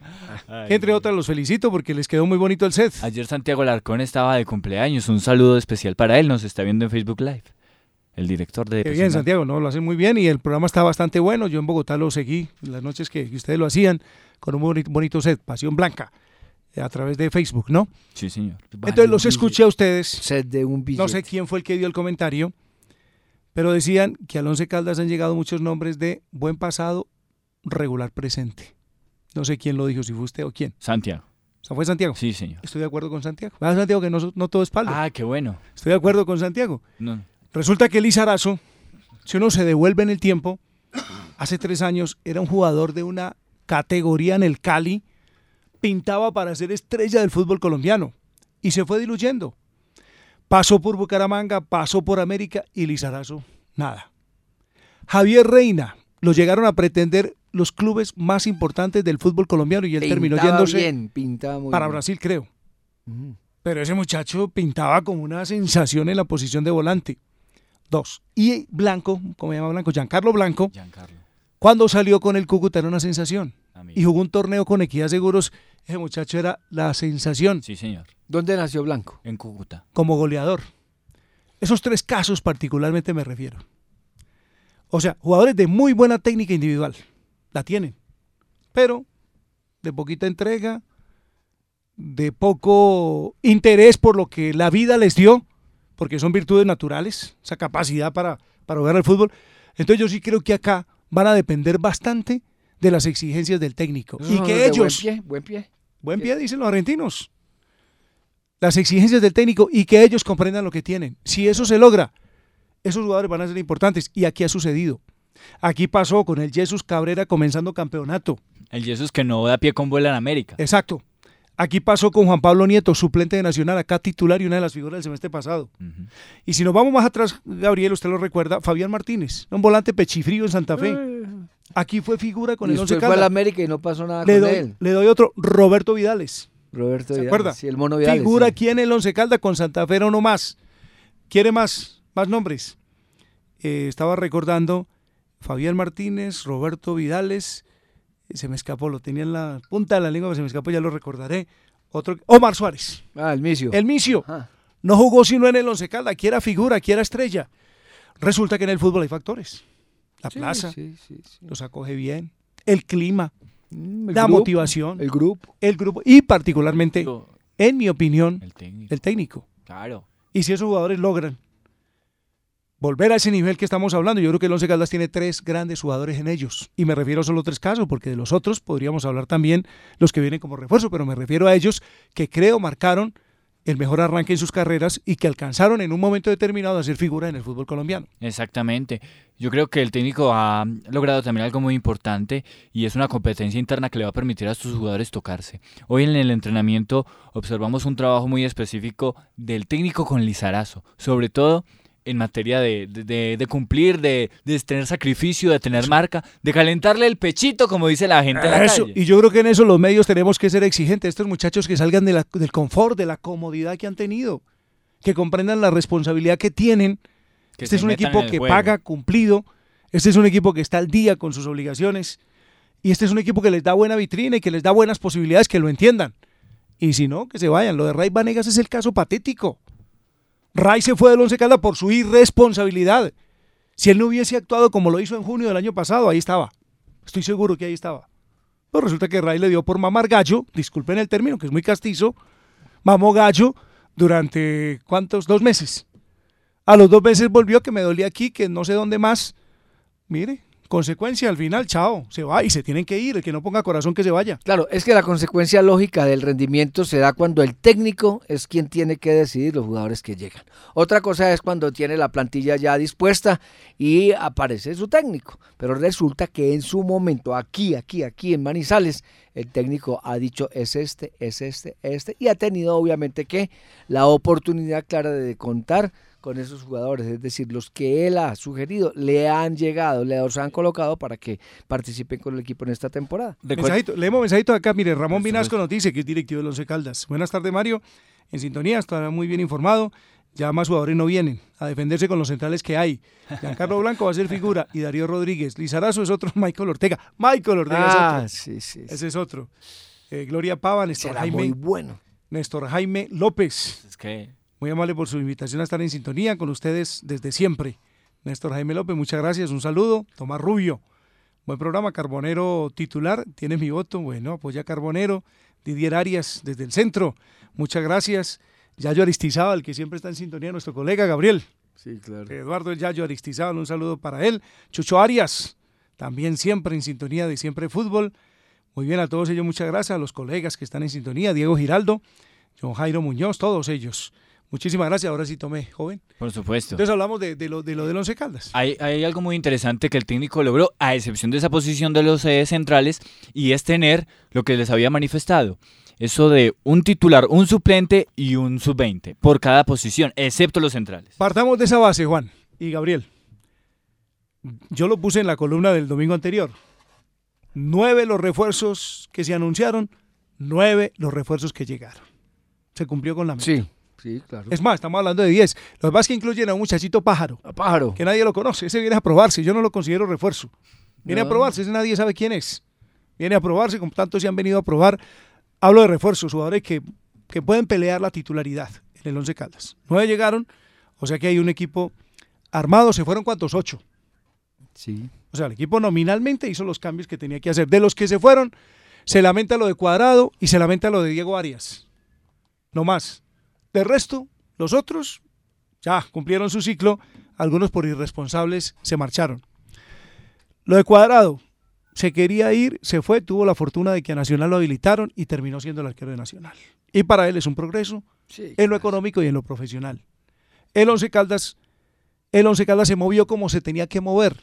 Entre otras, los felicito porque les quedó muy bonito el set. Ayer Santiago Larcón estaba de cumpleaños. Un saludo especial para él. Nos está viendo en Facebook Live. El director de. Qué bien, Santiago, ¿no? Lo hace muy bien y el programa está bastante bueno. Yo en Bogotá lo seguí las noches que ustedes lo hacían con un bonito set, Pasión Blanca a través de Facebook, ¿no? Sí, señor. Entonces los escuché a ustedes. de un No sé quién fue el que dio el comentario, pero decían que al Once Caldas han llegado muchos nombres de buen pasado, regular presente. No sé quién lo dijo, si fue usted o quién. Santiago. ¿O fue Santiago? Sí, señor. Estoy de acuerdo con Santiago. Ah, Santiago, que no, todo es palo. Ah, qué bueno. Estoy de acuerdo con Santiago. No. Resulta que Lizarazo, si uno se devuelve en el tiempo, hace tres años era un jugador de una categoría en el Cali pintaba para ser estrella del fútbol colombiano y se fue diluyendo. Pasó por Bucaramanga, pasó por América y Lizarazo, nada. Javier Reina, lo llegaron a pretender los clubes más importantes del fútbol colombiano y él terminó yéndose para Brasil, creo. Pero ese muchacho pintaba como una sensación en la posición de volante. Dos. Y Blanco, ¿cómo se llama Blanco? Giancarlo Blanco. Giancarlo. Cuando salió con el Cúcuta era una sensación y jugó un torneo con Equidad Seguros. Ese muchacho era la sensación. Sí, señor. ¿Dónde nació Blanco? En Cúcuta. Como goleador. Esos tres casos particularmente me refiero. O sea, jugadores de muy buena técnica individual. La tienen. Pero de poquita entrega, de poco interés por lo que la vida les dio, porque son virtudes naturales, esa capacidad para, para jugar al fútbol. Entonces yo sí creo que acá van a depender bastante de las exigencias del técnico. y que ellos... Buen pie, buen pie. Buen pie, dicen los argentinos. Las exigencias del técnico y que ellos comprendan lo que tienen. Si eso se logra, esos jugadores van a ser importantes. Y aquí ha sucedido. Aquí pasó con el Jesús Cabrera comenzando campeonato. El Jesús que no da pie con vuela en América. Exacto. Aquí pasó con Juan Pablo Nieto, suplente de Nacional, acá titular y una de las figuras del semestre pasado. Y si nos vamos más atrás, Gabriel, usted lo recuerda, Fabián Martínez, un volante pechifrío en Santa Fe. Aquí fue figura con el Once Caldas. fue al América y no pasó nada le con doy, él. Le doy otro, Roberto Vidales. Roberto ¿Se Vidales, acuerda? Sí, el mono Vidales. Figura aquí en el Once Caldas con Santa Fe, uno más. ¿Quiere más, más nombres? Eh, estaba recordando Fabián Martínez, Roberto Vidales, se me escapó, lo tenía en la punta de la lengua, se me escapó, ya lo recordaré. Otro, Omar Suárez. Ah, el Micio. El Micio. No jugó sino en el Once Caldas, aquí era figura, aquí era estrella. Resulta que en el fútbol hay factores. La plaza los acoge bien, el clima, mm, la motivación, el grupo, el grupo y particularmente, en mi opinión, el técnico. el técnico. Claro. Y si esos jugadores logran volver a ese nivel que estamos hablando, yo creo que el Once Caldas tiene tres grandes jugadores en ellos. Y me refiero solo a tres casos, porque de los otros podríamos hablar también los que vienen como refuerzo, pero me refiero a ellos que creo marcaron el mejor arranque en sus carreras y que alcanzaron en un momento determinado a ser figura en el fútbol colombiano. Exactamente. Yo creo que el técnico ha logrado también algo muy importante y es una competencia interna que le va a permitir a sus jugadores tocarse. Hoy en el entrenamiento observamos un trabajo muy específico del técnico con Lizarazo, sobre todo en materia de, de, cumplir, de, de, tener sacrificio, de tener marca, de calentarle el pechito, como dice la gente en la calle. Y yo creo que en eso los medios tenemos que ser exigentes. Estos muchachos que salgan de la, del confort, de la comodidad que han tenido, que comprendan la responsabilidad que tienen. este es un equipo que paga cumplido, este es un equipo que está al día con sus obligaciones, y este es un equipo que les da buena vitrina y que les da buenas posibilidades, que lo entiendan. Y si no, que se vayan. Lo de Ray Vanegas es el caso patético. Ray se fue del Once Caldas por su irresponsabilidad. Si él no hubiese actuado como lo hizo en junio del año pasado, ahí estaba. Estoy seguro que ahí estaba. Pero resulta que Ray le dio por mamar gallo, disculpen el término, que es muy castizo, mamó gallo durante, ¿cuántos? Dos meses. A los dos meses volvió que me dolía aquí, que no sé dónde más. Mire, Consecuencia, al final, chao, se va y se tienen que ir. El que no ponga corazón que se vaya. Claro, es que la consecuencia lógica del rendimiento se da cuando el técnico es quien tiene que decidir los jugadores que llegan. Otra cosa es cuando tiene la plantilla ya dispuesta y aparece su técnico. Pero resulta que en su momento, aquí, aquí, aquí en Manizales, el técnico ha dicho es este, es este, este, y ha tenido obviamente que la oportunidad clara de contar con esos jugadores, es decir, los que él ha sugerido le han llegado, le los han colocado para que participen con el equipo en esta temporada. Mensajito, leemos mensajito acá, mire, Ramón Vinasco nos dice que es directivo de Once Caldas. Buenas tardes, Mario, en sintonía, está muy bien informado, ya más jugadores no vienen a defenderse con los centrales que hay. Giancarlo Blanco va a ser figura y Darío Rodríguez. Lizarazo es otro Michael Ortega. Michael Ortega es Ah, otro. sí, sí, Ese es otro. Eh, Gloria Pava, Néstor Será Jaime. muy bueno. Néstor Jaime López. Es que Muy amable por su invitación a estar en sintonía con ustedes desde siempre. Néstor Jaime López, muchas gracias, un saludo. Tomás Rubio, buen programa. Carbonero titular, tienes mi voto. Bueno, apoya Carbonero. Didier Arias desde el centro, muchas gracias. Yayo Aristizábal, que siempre está en sintonía, nuestro colega Gabriel. Sí, claro. Eduardo el Yayo Aristizábal, un saludo para él. Chucho Arias, también siempre en sintonía de Siempre Fútbol. Muy bien, a todos ellos muchas gracias, a los colegas que están en sintonía, Diego Giraldo, John Jairo Muñoz, todos ellos. Muchísimas gracias, ahora sí tomé, joven. por supuesto. Entonces hablamos de, de lo, de lo del Once Caldas. Hay, hay algo muy interesante que el técnico logró, a excepción de esa posición de los eh, centrales, y es tener lo que les había manifestado. Eso de un titular, un suplente y un sub-20 por cada posición, excepto los centrales. Partamos de esa base, Juan y Gabriel. Yo lo puse en la columna del domingo anterior. Nueve los refuerzos que se anunciaron, nueve los refuerzos que llegaron. Se cumplió con la meta. Sí, sí, claro. Es más, estamos hablando de 10. Los más que incluyen a un muchachito pájaro. A pájaro. Que nadie lo conoce. Ese viene a probarse. Yo no lo considero refuerzo. Viene No. a probarse. Ese nadie sabe quién es. Viene a probarse. Como tanto se han venido a probar. Hablo de refuerzos, jugadores que, que pueden pelear la titularidad en el Once Caldas. Nueve llegaron. O sea que hay un equipo armado. ¿Se fueron cuántos? Ocho. Sí. O sea, el equipo nominalmente hizo los cambios que tenía que hacer. De los que se fueron, se lamenta lo de Cuadrado y se lamenta lo de Diego Arias. No más. De resto, los otros ya cumplieron su ciclo. Algunos por irresponsables se marcharon. Lo de Cuadrado, se quería ir, se fue, tuvo la fortuna de que a Nacional lo habilitaron y terminó siendo el arquero de Nacional. Y para él es un progreso Sí, en lo económico y en lo profesional. El Once Caldas, el Once Caldas se movió como se tenía que mover.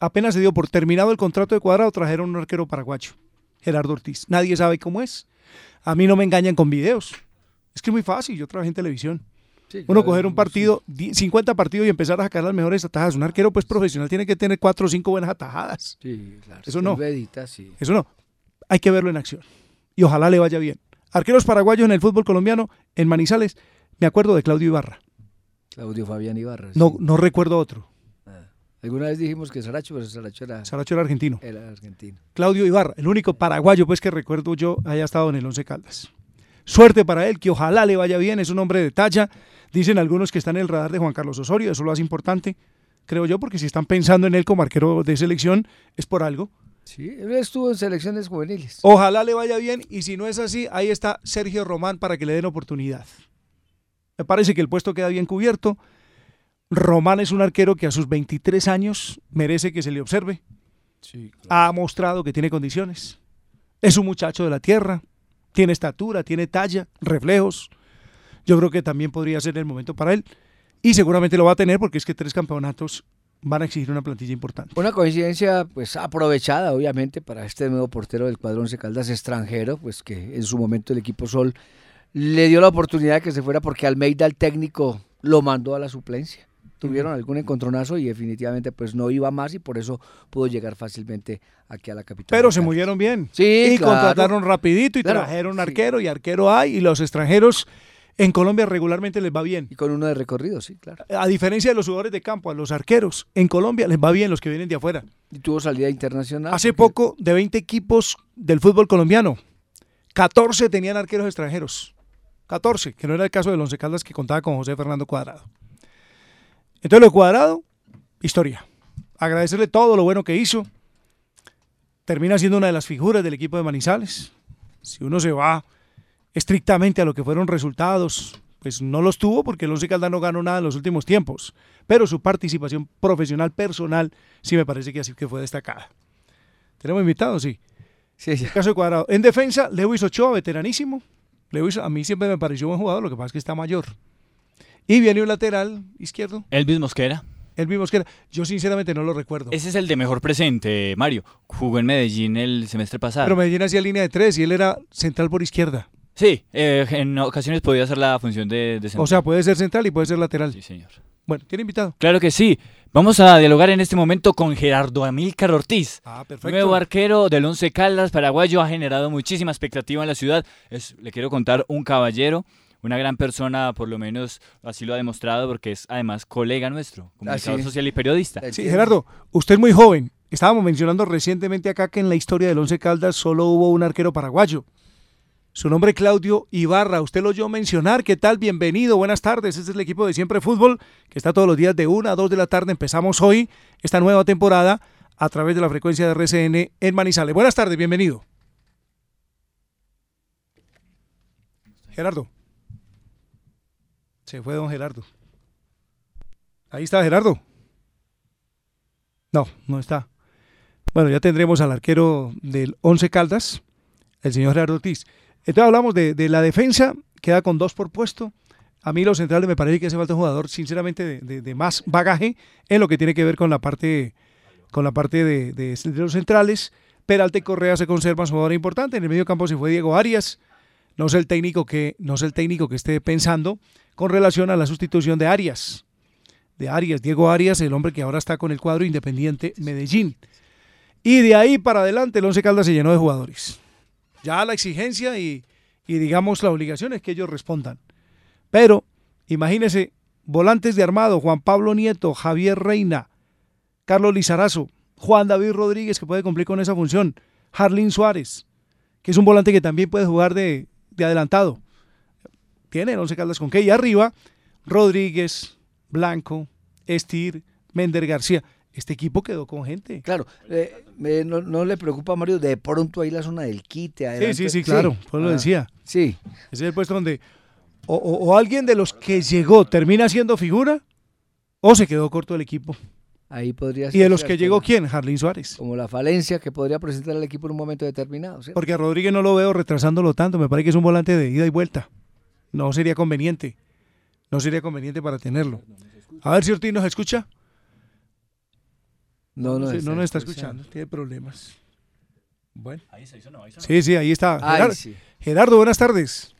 Apenas se dio por terminado el contrato de Cuadrado, trajeron un arquero paraguayo, Gerardo Ortiz. Nadie sabe cómo es. A mí no me engañan con videos. Es que es muy fácil, yo trabajé en televisión. Sí, Uno claro, coger un partido, di- 50 partidos y empezar a sacar las mejores atajadas. Un arquero pues profesional tiene que tener cuatro o cinco buenas atajadas. Sí, claro. Eso no. Sí. Eso no. Hay que verlo en acción. Y ojalá le vaya bien. Arqueros paraguayos en el fútbol colombiano, en Manizales, me acuerdo de Claudio Ibarra. Claudio Fabián Ibarra. sí. No, no recuerdo otro. Alguna vez dijimos que Saracho, pero Saracho era, Saracho era argentino. era argentino. Claudio Ibarra, el único paraguayo pues que recuerdo yo haya estado en el Once Caldas. Suerte para él, que ojalá le vaya bien, es un hombre de talla. Dicen algunos que está en el radar de Juan Carlos Osorio, eso lo hace importante, creo yo, porque si están pensando en él como arquero de selección, es por algo. Sí, él estuvo en selecciones juveniles. Ojalá le vaya bien y si no es así, ahí está Sergio Román para que le den oportunidad. Me parece que el puesto queda bien cubierto. Román es un arquero que a sus 23 años merece que se le observe. Ha mostrado que tiene condiciones. Es un muchacho de la tierra. Tiene estatura, tiene talla, reflejos. Yo creo que también podría ser el momento para él. Y seguramente lo va a tener porque es que tres campeonatos van a exigir una plantilla importante. Una coincidencia pues aprovechada obviamente para este nuevo portero del cuadrón Once Caldas extranjero, pues que en su momento el equipo Sol le dio la oportunidad de que se fuera porque Almeida el técnico lo mandó a la suplencia. Tuvieron algún encontronazo y definitivamente pues no iba más y por eso pudo llegar fácilmente aquí a la capital. Pero se movieron bien. Sí, y claro. contrataron rapidito y Claro, trajeron arquero y arquero hay y los extranjeros en Colombia regularmente les va bien. Y con uno de recorrido, sí, claro. A diferencia de los jugadores de campo, a los arqueros en Colombia les va bien los que vienen de afuera. Y tuvo salida internacional. Hace porque- poco, de 20 equipos del fútbol colombiano, 14 tenían arqueros extranjeros. 14, que no era el caso del Once Caldas que contaba con José Fernando Cuadrado. Entonces, lo Cuadrado, historia. Agradecerle todo lo bueno que hizo. Termina siendo una de las figuras del equipo de Manizales. Si uno se va estrictamente a lo que fueron resultados, pues no los tuvo porque el Once Caldas no ganó nada en los últimos tiempos, pero su participación profesional personal sí me parece que así que fue destacada. ¿Tenemos invitados? Sí. Sí, sí. Caso de Cuadrado. En defensa, Lewis Ochoa, veteranísimo. Lewis a mí siempre me pareció buen jugador, lo que pasa es que está mayor. Y viene un lateral izquierdo. Elvis Mosquera. Elvis Mosquera. Yo sinceramente no lo recuerdo. Ese es el de mejor presente, Mario. Jugó en Medellín el semestre pasado. Pero Medellín hacía línea de tres y él era central por izquierda. Sí, eh, en ocasiones podía hacer la función de, de central. O sea, puede ser central y puede ser lateral. Sí, señor. Bueno, ¿tiene invitado? Claro que sí. Vamos a dialogar en este momento con Gerardo Amílcar Ortiz. Ah, perfecto. Nuevo arquero del Once Caldas, paraguayo, ha generado muchísima expectativa en la ciudad. Es, le quiero contar, un caballero, una gran persona, por lo menos así lo ha demostrado, porque es además colega nuestro, comunicador sí. social y periodista. Sí, Gerardo, usted es muy joven. Estábamos mencionando recientemente acá que en la historia del Once Caldas solo hubo un arquero paraguayo. Su nombre Claudio Ibarra, usted lo oyó mencionar. ¿Qué tal? Bienvenido, buenas tardes. Este es el equipo de Siempre Fútbol, que está todos los días de 1 a 2 de la tarde. Empezamos hoy esta nueva temporada a través de la frecuencia de RCN en Manizales. Buenas tardes, bienvenido. Gerardo. Se fue don Gerardo. Ahí está Gerardo. No, no está. Bueno, ya tendremos al arquero del Once Caldas, el señor Gerardo Ortiz. Entonces hablamos de, de, la defensa, queda con dos por puesto. A mí los centrales me parece que hace falta un jugador, sinceramente, de, de, de, más bagaje en lo que tiene que ver con la parte, con la parte de, los centrales. Peralta y Correa se conservan, su jugador importante. En el medio campo se fue Diego Arias. No sé el técnico que, no sé el técnico que esté pensando con relación a la sustitución de Arias. De Arias, Diego Arias, el hombre que ahora está con el cuadro Independiente Medellín. Y de ahí para adelante el Once Caldas se llenó de jugadores ya la exigencia y, digamos la obligación es que ellos respondan. Pero imagínense, volantes de armado, Juan Pablo Nieto, Javier Reina, Carlos Lizarazo, Juan David Rodríguez, que puede cumplir con esa función, Harlín Suárez, que es un volante que también puede jugar de adelantado. Tiene el Once Caldas con qué. Y arriba, Rodríguez, Blanco, Estir, Mender García este equipo quedó con gente. Claro, eh, no, no, le preocupa a Mario, de pronto ahí la zona del quite. Adelante. Sí, sí, sí, claro, sí. pues lo decía. Sí. Ese es el puesto donde o, o, o, alguien de los que llegó termina siendo figura o se quedó corto el equipo. Ahí podría ser. ¿Y de los que llegó quién? Harlín Suárez. Como la falencia que podría presentar al equipo en un momento determinado. ¿cierto? Porque a Rodríguez no lo veo retrasándolo tanto, me parece que es un volante de ida y vuelta. No sería conveniente. No sería conveniente para tenerlo. A ver si Ortiz nos escucha. No, no, no, no nos está escuchando. tiene problemas. Bueno. Ahí se hizo, no, ahí sí, sí, ahí está. Ay, Gerardo, sí. Gerardo, buenas tardes.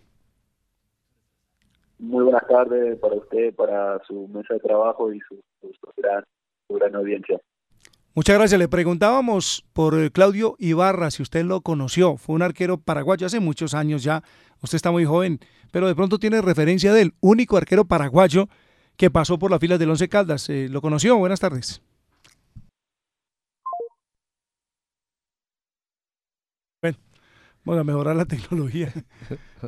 Muy buenas tardes para usted, para su mesa de trabajo y su, su, su gran, su gran audiencia. Muchas gracias. Le preguntábamos por eh, Claudio Ibarra, si usted lo conoció. Fue un arquero paraguayo hace muchos años ya. Usted está muy joven, pero de pronto tiene referencia de él. Único arquero paraguayo que pasó por las filas del Once Caldas. Eh, ¿Lo conoció? Buenas tardes. Bueno, vamos a mejorar la tecnología.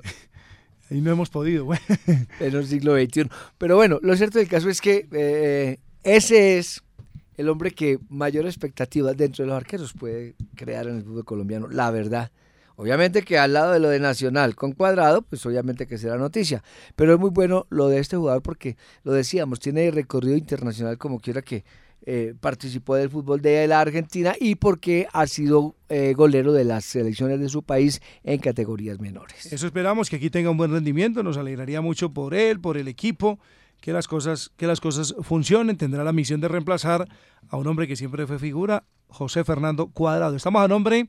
Ahí no hemos podido. En el siglo XXI. Pero bueno, lo cierto del caso es que eh, ese es el hombre que mayor expectativa dentro de los arqueros puede crear en el fútbol colombiano, la verdad. Obviamente que al lado de lo de Nacional con Cuadrado, pues obviamente que será noticia. Pero es muy bueno lo de este jugador porque, lo decíamos, tiene recorrido internacional como quiera que eh, participó del fútbol de la Argentina y porque ha sido eh, golero de las selecciones de su país en categorías menores. Eso esperamos, que aquí tenga un buen rendimiento, nos alegraría mucho por él, por el equipo que las cosas que las cosas funcionen, tendrá la misión de reemplazar a un hombre que siempre fue figura, José Fernando Cuadrado. Estamos a nombre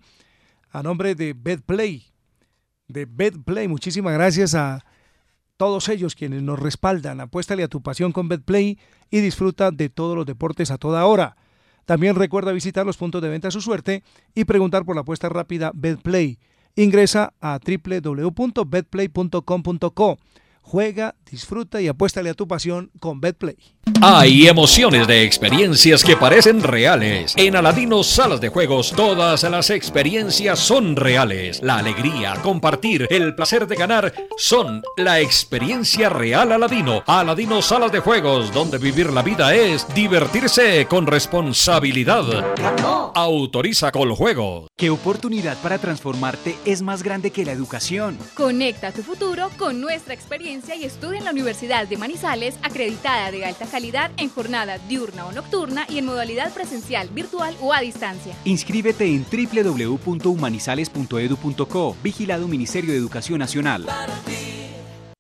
a nombre de Betplay, de Betplay. Muchísimas gracias a todos ellos quienes nos respaldan. Apuéstale a tu pasión con Betplay y disfruta de todos los deportes a toda hora. También recuerda visitar los puntos de venta a su suerte y preguntar por la apuesta rápida Betplay. Ingresa a www.betplay.com.co Juega, disfruta y apuéstale a tu pasión con BetPlay. Hay emociones de experiencias que parecen reales. En Aladino Salas de Juegos todas las experiencias son reales. La alegría, compartir, el placer de ganar son la experiencia real Aladino. Aladino Salas de Juegos, donde vivir la vida es divertirse con responsabilidad. Autoriza con juegos. ¿Qué oportunidad para transformarte es más grande que la educación? Conecta tu futuro con nuestra experiencia y estudia en la Universidad de Manizales, acreditada de alta calidad en jornada diurna o nocturna y en modalidad presencial, virtual o a distancia. Inscríbete en www.humanizales.edu.co, vigilado Ministerio de Educación Nacional.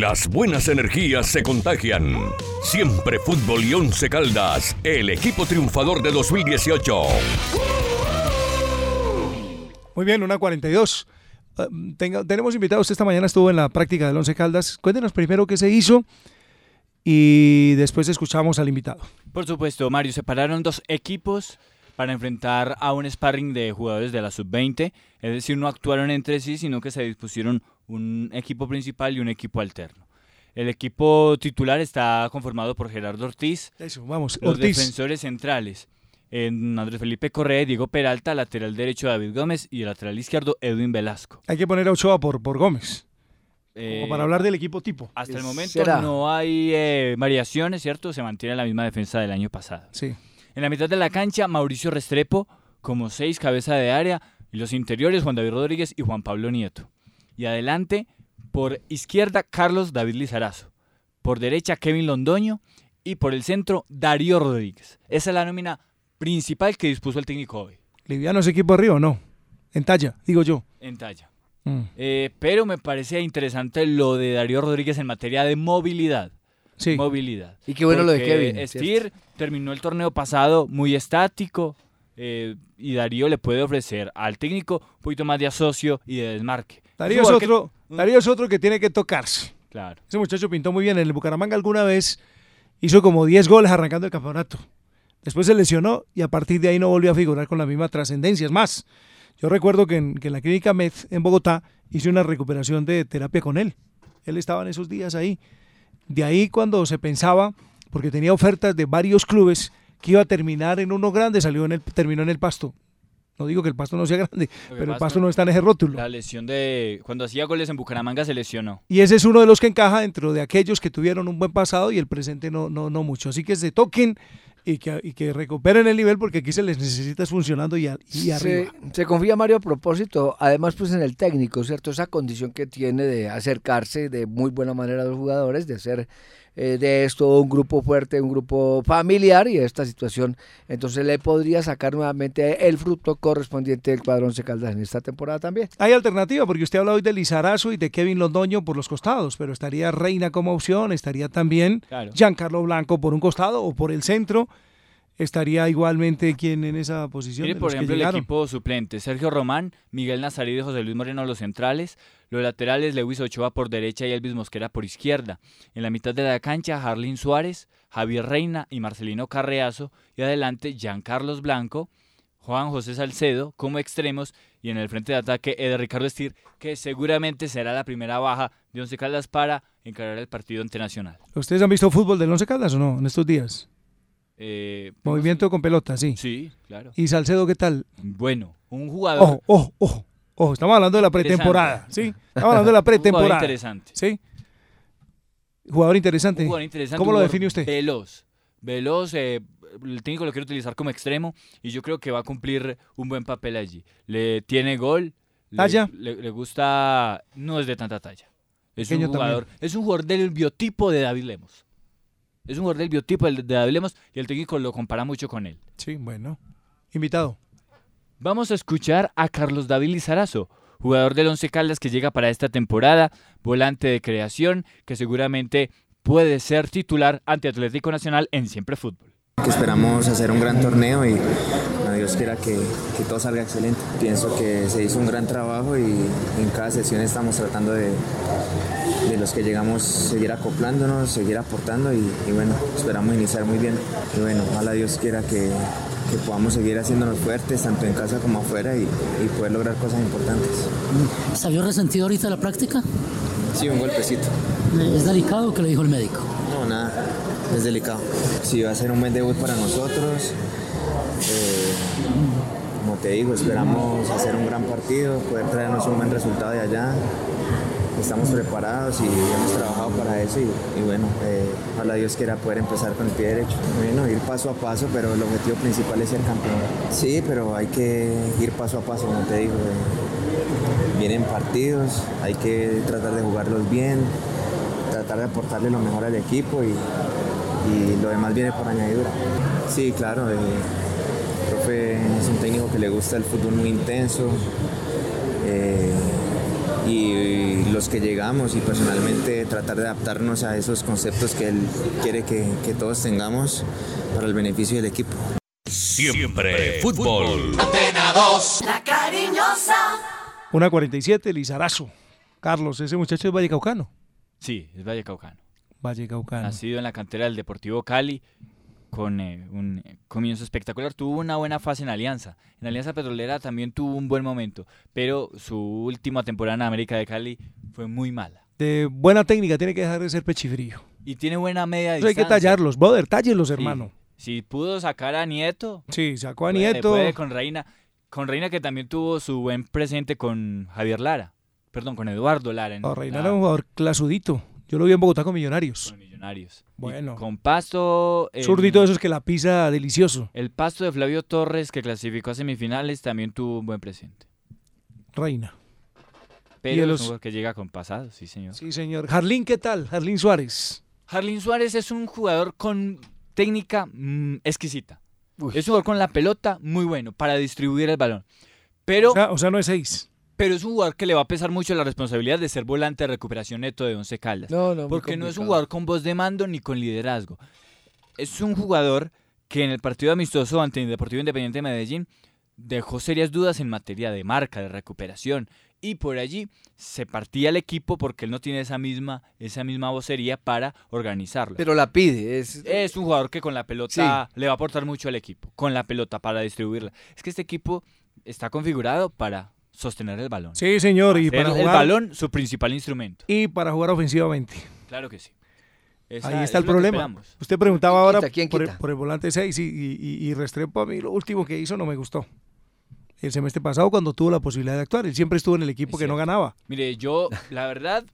Las buenas energías se contagian. Siempre Fútbol y Once Caldas, el equipo triunfador de 2018. Muy bien, una 42. Uh, tenga, tenemos invitados. Esta mañana estuvo en la práctica del Once Caldas. Cuéntenos primero qué se hizo y después escuchamos al invitado. Por supuesto, Mario. Separaron dos equipos para enfrentar a un sparring de jugadores de la sub-20. Es decir, no actuaron entre sí, sino que se dispusieron un equipo principal y un equipo alterno. El equipo titular está conformado por Gerardo Ortiz. Eso, vamos, los Ortiz. defensores centrales. En Andrés Felipe Correa, Diego Peralta, lateral derecho David Gómez y el lateral izquierdo Edwin Velasco. Hay que poner a Ochoa por, por Gómez. Eh, para hablar del equipo tipo. Hasta el momento no hay eh, variaciones, ¿cierto? Se mantiene la misma defensa del año pasado. Sí. En la mitad de la cancha, Mauricio Restrepo como seis cabeza de área y los interiores Juan David Rodríguez y Juan Pablo Nieto. Y adelante, por izquierda, Carlos David Lizarazo. Por derecha, Kevin Londoño. Y por el centro, Darío Rodríguez. Esa es la nómina principal que dispuso el técnico hoy. ¿Liviano es equipo arriba o no? En talla, digo yo. En talla. Mm. Eh, pero me parece interesante lo de Darío Rodríguez en materia de movilidad. Sí. Movilidad. Y qué bueno lo de Kevin. Steer terminó el torneo pasado muy estático eh, y Darío le puede ofrecer al técnico un poquito más de asocio y de desmarque. Darío es, otro, Darío es otro que tiene que tocarse. Claro. Ese muchacho pintó muy bien. En el Bucaramanga alguna vez hizo como 10 goles arrancando el campeonato. Después se lesionó y a partir de ahí no volvió a figurar con la misma trascendencia. Es más, yo recuerdo que en, que en la clínica MED en Bogotá hice una recuperación de terapia con él. Él estaba en esos días ahí. De ahí cuando se pensaba, porque tenía ofertas de varios clubes, que iba a terminar en uno grande, salió en el, terminó en el pasto. No digo que el pasto no sea grande, pero el pasto no está en ese rótulo. La lesión de... Cuando hacía goles en Bucaramanga se lesionó. Y ese es uno de los que encaja dentro de aquellos que tuvieron un buen pasado y el presente no, no, no mucho. Así que se toquen y que, y que recuperen el nivel porque aquí se les necesita es funcionando y, a- y arriba. Se, se confía Mario a propósito, además pues en el técnico, ¿cierto? Esa condición que tiene de acercarse de muy buena manera a los jugadores, de hacer eh, de esto un grupo fuerte, un grupo familiar y esta situación, entonces le podría sacar nuevamente el fruto correspondiente del cuadro Once Caldas en esta temporada también. Hay alternativa porque usted habla hoy de Lizarazo y de Kevin Londoño por los costados, pero estaría Reina como opción, estaría también Claro. Giancarlo Blanco por un costado o por el centro. Estaría igualmente quien en esa posición. Mire, de por ejemplo, el equipo suplente. Sergio Román, Miguel Nazarí y José Luis Moreno los centrales. Los laterales, Lewis Ochoa por derecha y Elvis Mosquera por izquierda. En la mitad de la cancha, Harlin Suárez, Javier Reina y Marcelino Carreazo. Y adelante, Giancarlos Blanco, Juan José Salcedo como extremos. Y en el frente de ataque, Eder Ricardo Estir, que seguramente será la primera baja de Once Caldas para encarar el partido ante Nacional. ¿Ustedes han visto fútbol del Once Caldas o no en estos días? Eh, Movimiento con pelota, sí. Sí, claro. ¿Y Salcedo qué tal? Bueno, un jugador... Ojo, ojo, ojo, ojo, estamos hablando de la pretemporada, ¿sí? Estamos hablando de la Un jugador pretemporada. interesante. ¿Sí? Jugador interesante. Un jugador interesante, ¿Cómo lo define usted? Veloz. Veloz, eh, el técnico lo quiere utilizar como extremo y yo creo que va a cumplir un buen papel allí. Le tiene gol. ¿Talla? Le, le gusta. No es de tanta talla. Es Pequeño un también. jugador. Es un jugador del biotipo de David Lemos. Es un jugador del biotipo del- de David Lemos y el técnico lo compara mucho con él. Sí, bueno. Invitado. Vamos a escuchar a Carlos David Lizarazo, jugador del Once Caldas que llega para esta temporada, volante de creación, que seguramente puede ser titular ante Atlético Nacional en Siempre Fútbol. que esperamos hacer un gran torneo y bueno, Dios quiera que, que todo salga excelente. Pienso que se hizo un gran trabajo y en cada sesión estamos tratando de, de los que llegamos seguir acoplándonos, seguir aportando y, y bueno, esperamos iniciar muy bien. Y bueno, ojalá Dios quiera que, que podamos seguir haciéndonos fuertes tanto en casa como afuera y, y poder lograr cosas importantes. ¿Salió resentido ahorita la práctica? Sí, un golpecito. ¿Es delicado que le dijo el médico? No, nada, es delicado. Sí, va a ser un buen debut para nosotros. Eh, como te digo, esperamos hacer un gran partido, poder traernos un buen resultado de allá. Estamos preparados y hemos trabajado para eso y, bueno, eh, ojalá Dios quiera poder empezar con el pie derecho. Bueno, ir paso a paso, pero el objetivo principal es ser campeón. Sí, pero hay que ir paso a paso, como te digo. eh, vienen partidos, hay que tratar de jugarlos bien, tratar de aportarle lo mejor al equipo y, y lo demás viene por añadidura. Sí, claro, eh, el profe es un técnico que le gusta el fútbol muy intenso eh, y, los que llegamos y personalmente tratar de adaptarnos a esos conceptos que él quiere que, que todos tengamos para el beneficio del equipo. Siempre fútbol. Antena 2, la cariñosa. Una 47, Lizarazo. Carlos, ese muchacho es Vallecaucano. Sí, es Vallecaucano. Vallecaucano. Nacido en la cantera del Deportivo Cali, con eh, un comienzo espectacular. Tuvo una buena fase en Alianza. En Alianza Petrolera también tuvo un buen momento, pero su última temporada en América de Cali fue muy mala. De buena técnica, tiene que dejar de ser pechifrío. Y tiene buena media Eso hay que distancia. tallarlos, brother, tállenlos, Sí. hermano. Si pudo sacar a Nieto. Sí, sacó a puede, Nieto. puede con Reina. Con Reina que también tuvo su buen presente con Javier Lara. Perdón, con Eduardo Lara. en No, Reina la- era un jugador clasudito. Yo lo vi en Bogotá con Millonarios. Millonarios. Y Bueno. con Pasto. Zurdito de esos que la pisa delicioso. El Pasto de Flavio Torres, que clasificó a semifinales, también tuvo un buen presente. Reina. Pero Y de es los- un jugador que llega con pasado, sí, señor. Sí, señor. Jarlín, ¿qué tal? Jarlín Suárez. Harlin Suárez es un jugador con técnica mm, exquisita. Es un jugador con la pelota muy bueno para distribuir el balón. Pero, O sea, o sea, no es seis. Pero es un jugador que le va a pesar mucho la responsabilidad de ser volante de recuperación neto de Once Caldas. No, no, porque no es un jugador con voz de mando ni con liderazgo. Es un jugador que en el partido amistoso ante el Deportivo Independiente de Medellín dejó serias dudas en materia de marca, de recuperación. Y por allí se partía el equipo porque él no tiene esa misma, esa misma vocería para organizarlo. Pero la pide. Es, Es un jugador que con la pelota le va a aportar mucho al equipo, con la pelota para distribuirla. Es que este equipo está configurado para sostener el balón. Sí, señor. Y para el jugar, balón su principal instrumento. y para jugar ofensivamente. Claro que sí. Esa- Ahí está el problema. Usted preguntaba ¿Quién ahora por, el, por el volante 6 y, y, y- y Restrepo a mí lo último que hizo no me gustó. El semestre pasado cuando tuvo la posibilidad de actuar, él siempre estuvo en el equipo que no ganaba. Mire, yo, la verdad,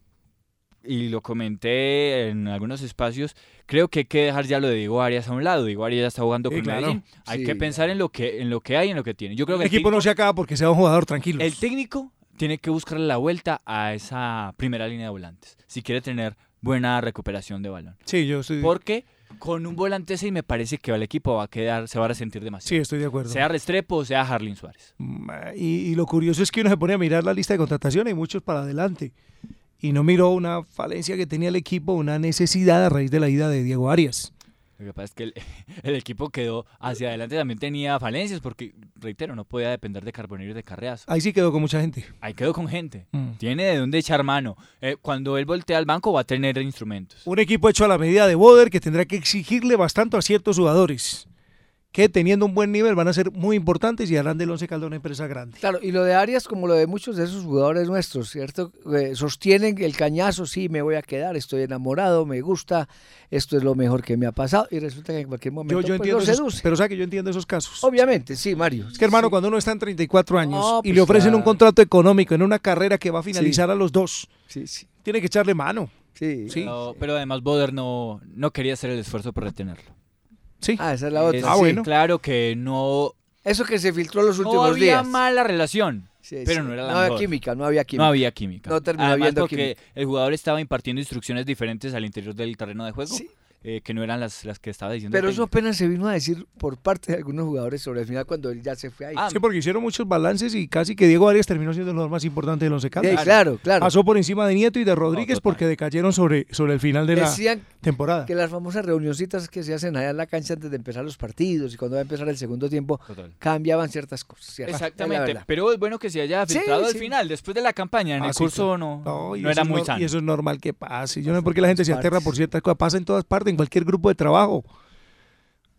y lo comenté en algunos espacios, creo que hay que dejar ya lo de Diego Arias a un lado. Diego Arias ya está jugando Sí, con claro. Hay Hay Sí. que pensar en lo que, en lo que hay, en lo que tiene. Yo creo que El equipo no se acaba porque sea un jugador tranquilo. El técnico tiene que buscarle la vuelta a esa primera línea de volantes si quiere tener buena recuperación de balón. Sí, yo estoy, Porque con un volante 6 me parece que el equipo va a quedar, se va a resentir demasiado. sí, estoy de acuerdo. Sea Restrepo o sea Harlin Suárez. Mm, Y, y lo curioso es que uno se pone a mirar la lista de contratación, hay muchos para adelante. Y no miró una falencia que tenía el equipo, una necesidad a raíz de la ida de Diego Arias. Lo que pasa es que el, el equipo quedó hacia adelante, también tenía falencias porque, reitero, no podía depender de Carbonero y de Carreazo. Ahí sí quedó con mucha gente. Ahí quedó con gente. Mm. Tiene de dónde echar mano. Eh, cuando él voltea al banco va a tener instrumentos. Un equipo hecho a la medida de Boder que tendrá que exigirle bastante a ciertos jugadores que teniendo un buen nivel van a ser muy importantes y harán del Once Caldas una empresa grande. Claro, y lo de Arias, como lo de muchos de esos jugadores nuestros, ¿cierto? Eh, sostienen el cañazo, sí, me voy a quedar, estoy enamorado, me gusta, esto es lo mejor que me ha pasado, y resulta que en cualquier momento Yo, yo pues, entiendo lo esos, seduce. pero sabe que yo entiendo esos casos. Obviamente, sí, Mario. Es que hermano, cuando uno está en 34 años No, y pues le ofrecen un contrato económico en una carrera que va a finalizar Sí. a los dos, Sí, sí. tiene que echarle mano. Sí. Sí. Pero, pero además Boder no, no quería hacer el esfuerzo por retenerlo. Sí. Ah, esa es la otra. Es Ah, bueno. Claro que no, Eso que se filtró los no últimos había días. mala relación, Sí, pero sí. no era la No había mejor. química, no había química. No había química. No terminó Además habiendo porque química. el jugador estaba impartiendo instrucciones diferentes al interior del terreno de juego, Sí. Eh, que no eran las, las que estaba diciendo. Pero eso apenas se vino a decir por parte de algunos jugadores sobre el final cuando él ya se fue ahí. Ah, Sí, porque hicieron muchos balances y casi que Diego Arias terminó siendo el jugador más importante del Once Caldas. Sí, claro, claro. Pasó por encima de Nieto y de Rodríguez porque decayeron sobre, sobre el final de la Decían temporada. que las famosas reunioncitas que se hacen allá en la cancha antes de empezar los partidos y cuando va a empezar el segundo tiempo Total. cambiaban ciertas cosas. Exactamente, pero es bueno que se haya Sí, filtrado al sí. final, después de la campaña, en Ah, el sí, curso no, No, no era muy sano. Y eso es normal que pase. Yo no sé por qué la gente se aterra por ciertas cosas. Pasa en todas partes, en cualquier grupo de trabajo.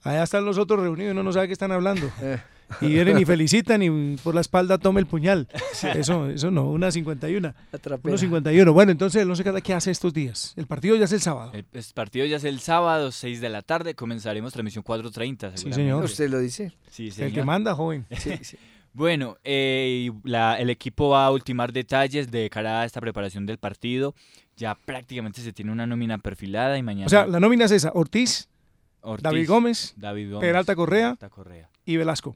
Allá están los otros reunidos y uno no sabe qué están hablando. Eh. y vienen y felicitan y por la espalda toma el puñal. Eso, eso no, una 51. Uno 51. Bueno, entonces no sé cada qué hace estos días. El partido ya es el sábado. El, el partido ya es el sábado, 6 de la tarde. Comenzaremos transmisión 4.30. Sí, señor. Usted lo dice. Sí, El que manda, joven. Sí, sí. Bueno, eh, la- el equipo va a ultimar detalles de cara a esta preparación del partido. Ya prácticamente se tiene una nómina perfilada y mañana. O sea, la nómina es esa. Ortiz, Ortiz, David Gómez, David Gómez, Peralta Correa, Peralta Correa. y Velasco.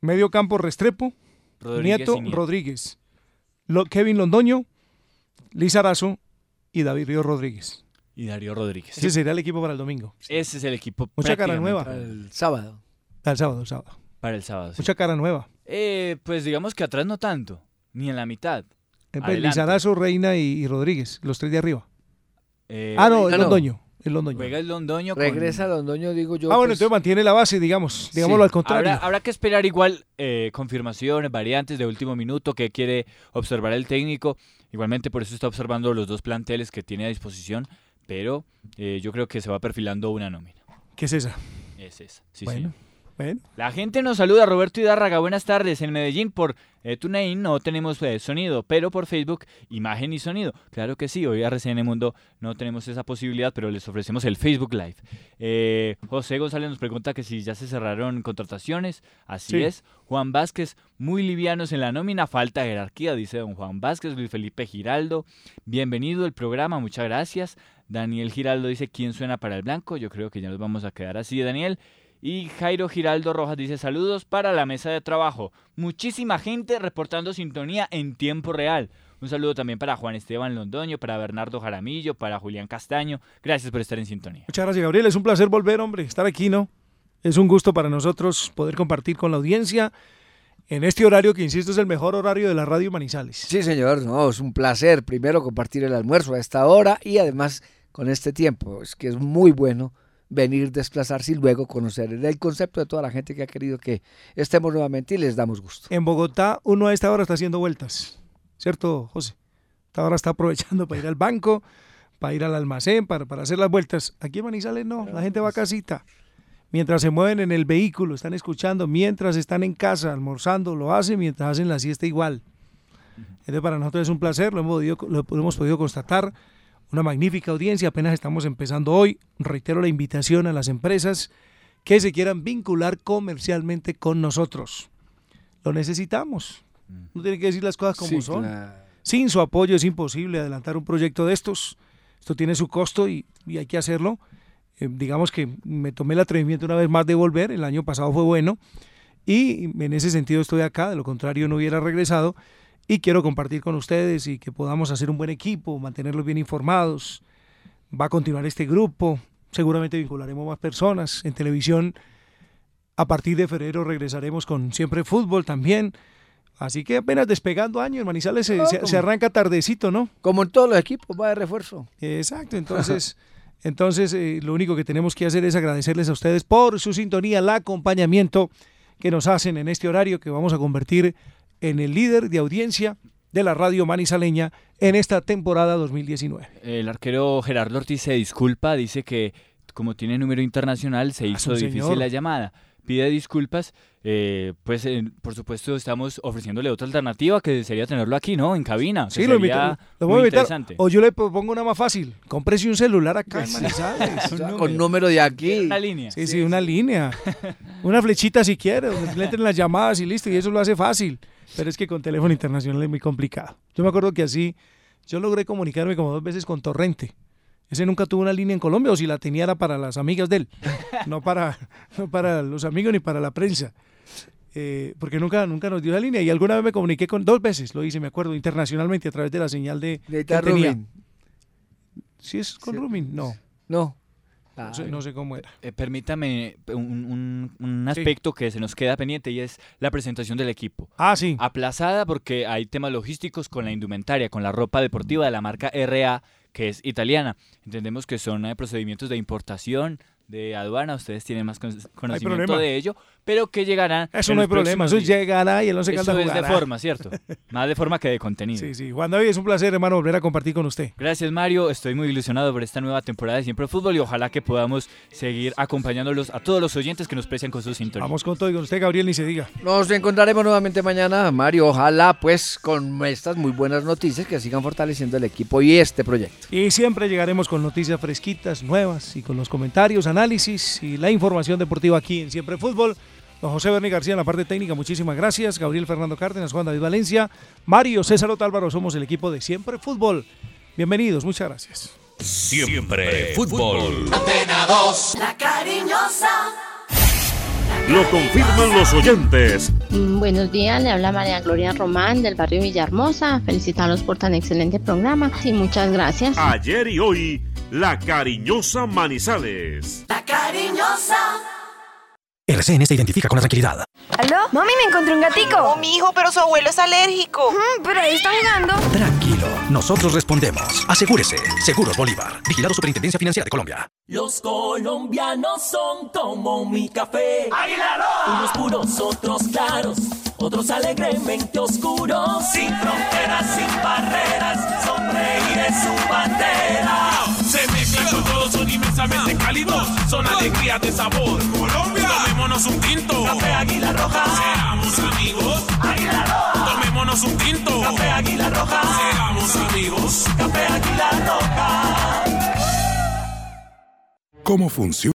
Medio campo Restrepo, Rodríguez Nieto. Rodríguez. Lo- Kevin Londoño, Liz Arazo y David Río Rodríguez. Y Darío Rodríguez. Ese sería el equipo para el domingo. Ese es el equipo. Mucha cara nueva. prácticamente El sábado. Al sábado, el sábado. Para el sábado. sí. Mucha cara nueva. Eh, pues digamos que atrás no tanto, ni en la mitad. Eh, pues, Adelante. Lizarazo, Reina y, y Rodríguez, los tres de arriba. Eh, ah, no, el. Londoño. El Londoño. Juega el Londoño. con- Regresa a Londoño, digo yo. ah, bueno, pues, entonces mantiene la base, digamos. Digámoslo Sí. al contrario. Habrá, habrá que esperar igual eh, confirmaciones, variantes de último minuto que quiere observar el técnico. Igualmente por eso está observando los dos planteles que tiene a disposición, pero eh, yo creo que se va perfilando una nómina. ¿Qué es esa? Es esa. Sí, bueno, sí. Bueno. La gente nos saluda, Roberto Hidárraga, buenas tardes. En Medellín por eh, TuneIn no tenemos eh, sonido, pero por Facebook imagen y sonido. Claro que sí, hoy RCN Mundo no tenemos esa posibilidad, pero les ofrecemos el Facebook Live. Eh, José González nos pregunta que si ya se cerraron contrataciones. Así Sí. es. Juan Vázquez, muy livianos en la nómina, falta jerarquía, dice don Juan Vázquez. Luis Felipe Giraldo, bienvenido al programa, muchas gracias. Daniel Giraldo dice, ¿quién suena para el blanco? Yo creo que ya nos vamos a quedar así, Daniel. Y Jairo Giraldo Rojas dice saludos para la mesa de trabajo. Muchísima gente reportando sintonía en tiempo real. Un saludo también para Juan Esteban Londoño, para Bernardo Jaramillo, para Julián Castaño. Gracias por estar en sintonía. Muchas gracias, Gabriel. Es un placer volver, hombre, estar aquí, ¿no? Es un gusto para nosotros poder compartir con la audiencia en este horario que, insisto, es el mejor horario de la radio Manizales. Sí, señor, no, es un placer primero compartir el almuerzo a esta hora y además con este tiempo. Es que es muy bueno venir, desplazarse y luego conocer el concepto de toda la gente que ha querido que estemos nuevamente y les damos gusto. En Bogotá, uno a esta hora está haciendo vueltas, ¿cierto, José? Esta hora está aprovechando para ir al banco, para ir al almacén, para, para hacer las vueltas. Aquí en Manizales no, la gente va a casita. Mientras se mueven en el vehículo, están escuchando, mientras están en casa almorzando, lo hacen mientras hacen la siesta igual. Entonces para nosotros es un placer, lo hemos, podido, lo hemos podido constatar, una magnífica audiencia, apenas estamos empezando hoy. Reitero la invitación a las empresas que se quieran vincular comercialmente con nosotros. Lo necesitamos. No tiene que decir las cosas como Sí, son. claro. Sin su apoyo es imposible adelantar un proyecto de estos. Esto tiene su costo y, y hay que hacerlo. Eh, digamos que me tomé el atrevimiento una vez más de volver. El año pasado fue bueno. Y en ese sentido estoy acá. De lo contrario no hubiera regresado. Y quiero compartir con ustedes y que podamos hacer un buen equipo, mantenerlos bien informados. Va a continuar este grupo. Seguramente vincularemos más personas. En televisión, a partir de febrero regresaremos con Siempre Fútbol también. Así que apenas despegando años, Manizales se, se- se arranca tardecito, ¿no? Como en todos los equipos, va de refuerzo. Exacto, entonces, entonces eh, lo único que tenemos que hacer es agradecerles a ustedes por su sintonía, el acompañamiento que nos hacen en este horario que vamos a convertir en el líder de audiencia de la radio manizaleña en esta temporada 2019. El arquero Gerardo Ortiz se disculpa, dice que como tiene número internacional se hizo un difícil señor. la llamada. Pide disculpas, eh, pues eh, por supuesto estamos ofreciéndole otra alternativa que sería tenerlo aquí, ¿no? En cabina. Sí, lo, invito- lo muy voy a invitar. interesante. O yo le propongo una más fácil. Cómprese un celular acá en Manizales. Con número de aquí. Una línea. Sí, sí, una línea. Una flechita si quiere, donde le entren las llamadas y listo, y eso lo hace fácil. Pero es que con teléfono internacional es muy complicado. Yo me acuerdo que así, yo logré comunicarme como dos veces con Torrente. Ese nunca tuvo una línea en Colombia, o si la tenía era para las amigas de él, no para, no para los amigos ni para la prensa. Eh, porque nunca, nunca nos dio la línea. Y alguna vez me comuniqué con, dos veces lo hice, me acuerdo, internacionalmente a través de la señal de... De que tenía. ¿Sí es con Roaming? No. No. No sé, no sé cómo era. Eh, permítame un, un- un Sí. aspecto que se nos queda pendiente y es la presentación del equipo. Ah, sí. Aplazada porque hay temas logísticos con la indumentaria, con la ropa deportiva de la marca RA, que es italiana. Entendemos que son eh, procedimientos de importación, de aduana, ustedes tienen más con- conocimiento de ello, pero que llegarán. Eso no hay problema, eso llegará y el Once Caldas Eso es de forma, ¿cierto? Más de forma que de contenido. Sí, sí. Juan David, es un placer, hermano, volver a compartir con usted. Gracias, Mario. Estoy muy ilusionado por esta nueva temporada de Siempre Fútbol y ojalá que podamos seguir acompañándolos a todos los oyentes que nos precian con su sintonía. Vamos con todo y con usted, Gabriel, ni se diga. Nos encontraremos nuevamente mañana, Mario. Ojalá, pues, con estas muy buenas noticias que sigan fortaleciendo el equipo y este proyecto. Y siempre llegaremos con noticias fresquitas, nuevas y con los comentarios, análisis y la información deportiva aquí en Siempre Fútbol. Don José Berni García en la parte técnica, muchísimas gracias. Gabriel Fernando Cárdenas, Juan David Valencia, Mario César Otálvaro, somos el equipo de Siempre Fútbol. Bienvenidos, muchas gracias. Siempre Fútbol. Antena 2, la cariñosa. Lo confirman los oyentes. Mm, Buenos días, le habla María Gloria Román del barrio Villahermosa. Felicitarlos por tan excelente programa y muchas gracias. Ayer y hoy, la cariñosa Manizales. La cariñosa. RCN se identifica con la tranquilidad. ¿Aló? Mami, me encontré un gatico. Oh, mi hijo, pero su abuelo es alérgico. pero ahí está jugando. Tranquilo, nosotros respondemos. Asegúrese. Seguros Bolívar. Vigilado Superintendencia Financiera de Colombia. Los colombianos son como mi café. Unos puros, otros claros, otros alegremente oscuros. Sin fronteras, sin barreras, sonreír es su bandera. Se mezclan con todos, son inmensamente cálidos. Son alegrías de sabor. Colombia. Tomémonos un tinto. Café Águila Roja. Seamos amigos. Águila Roja. Tomémonos un tinto. Café Águila Roja. Seamos amigos. Café Águila Roja. ¿Cómo funciona?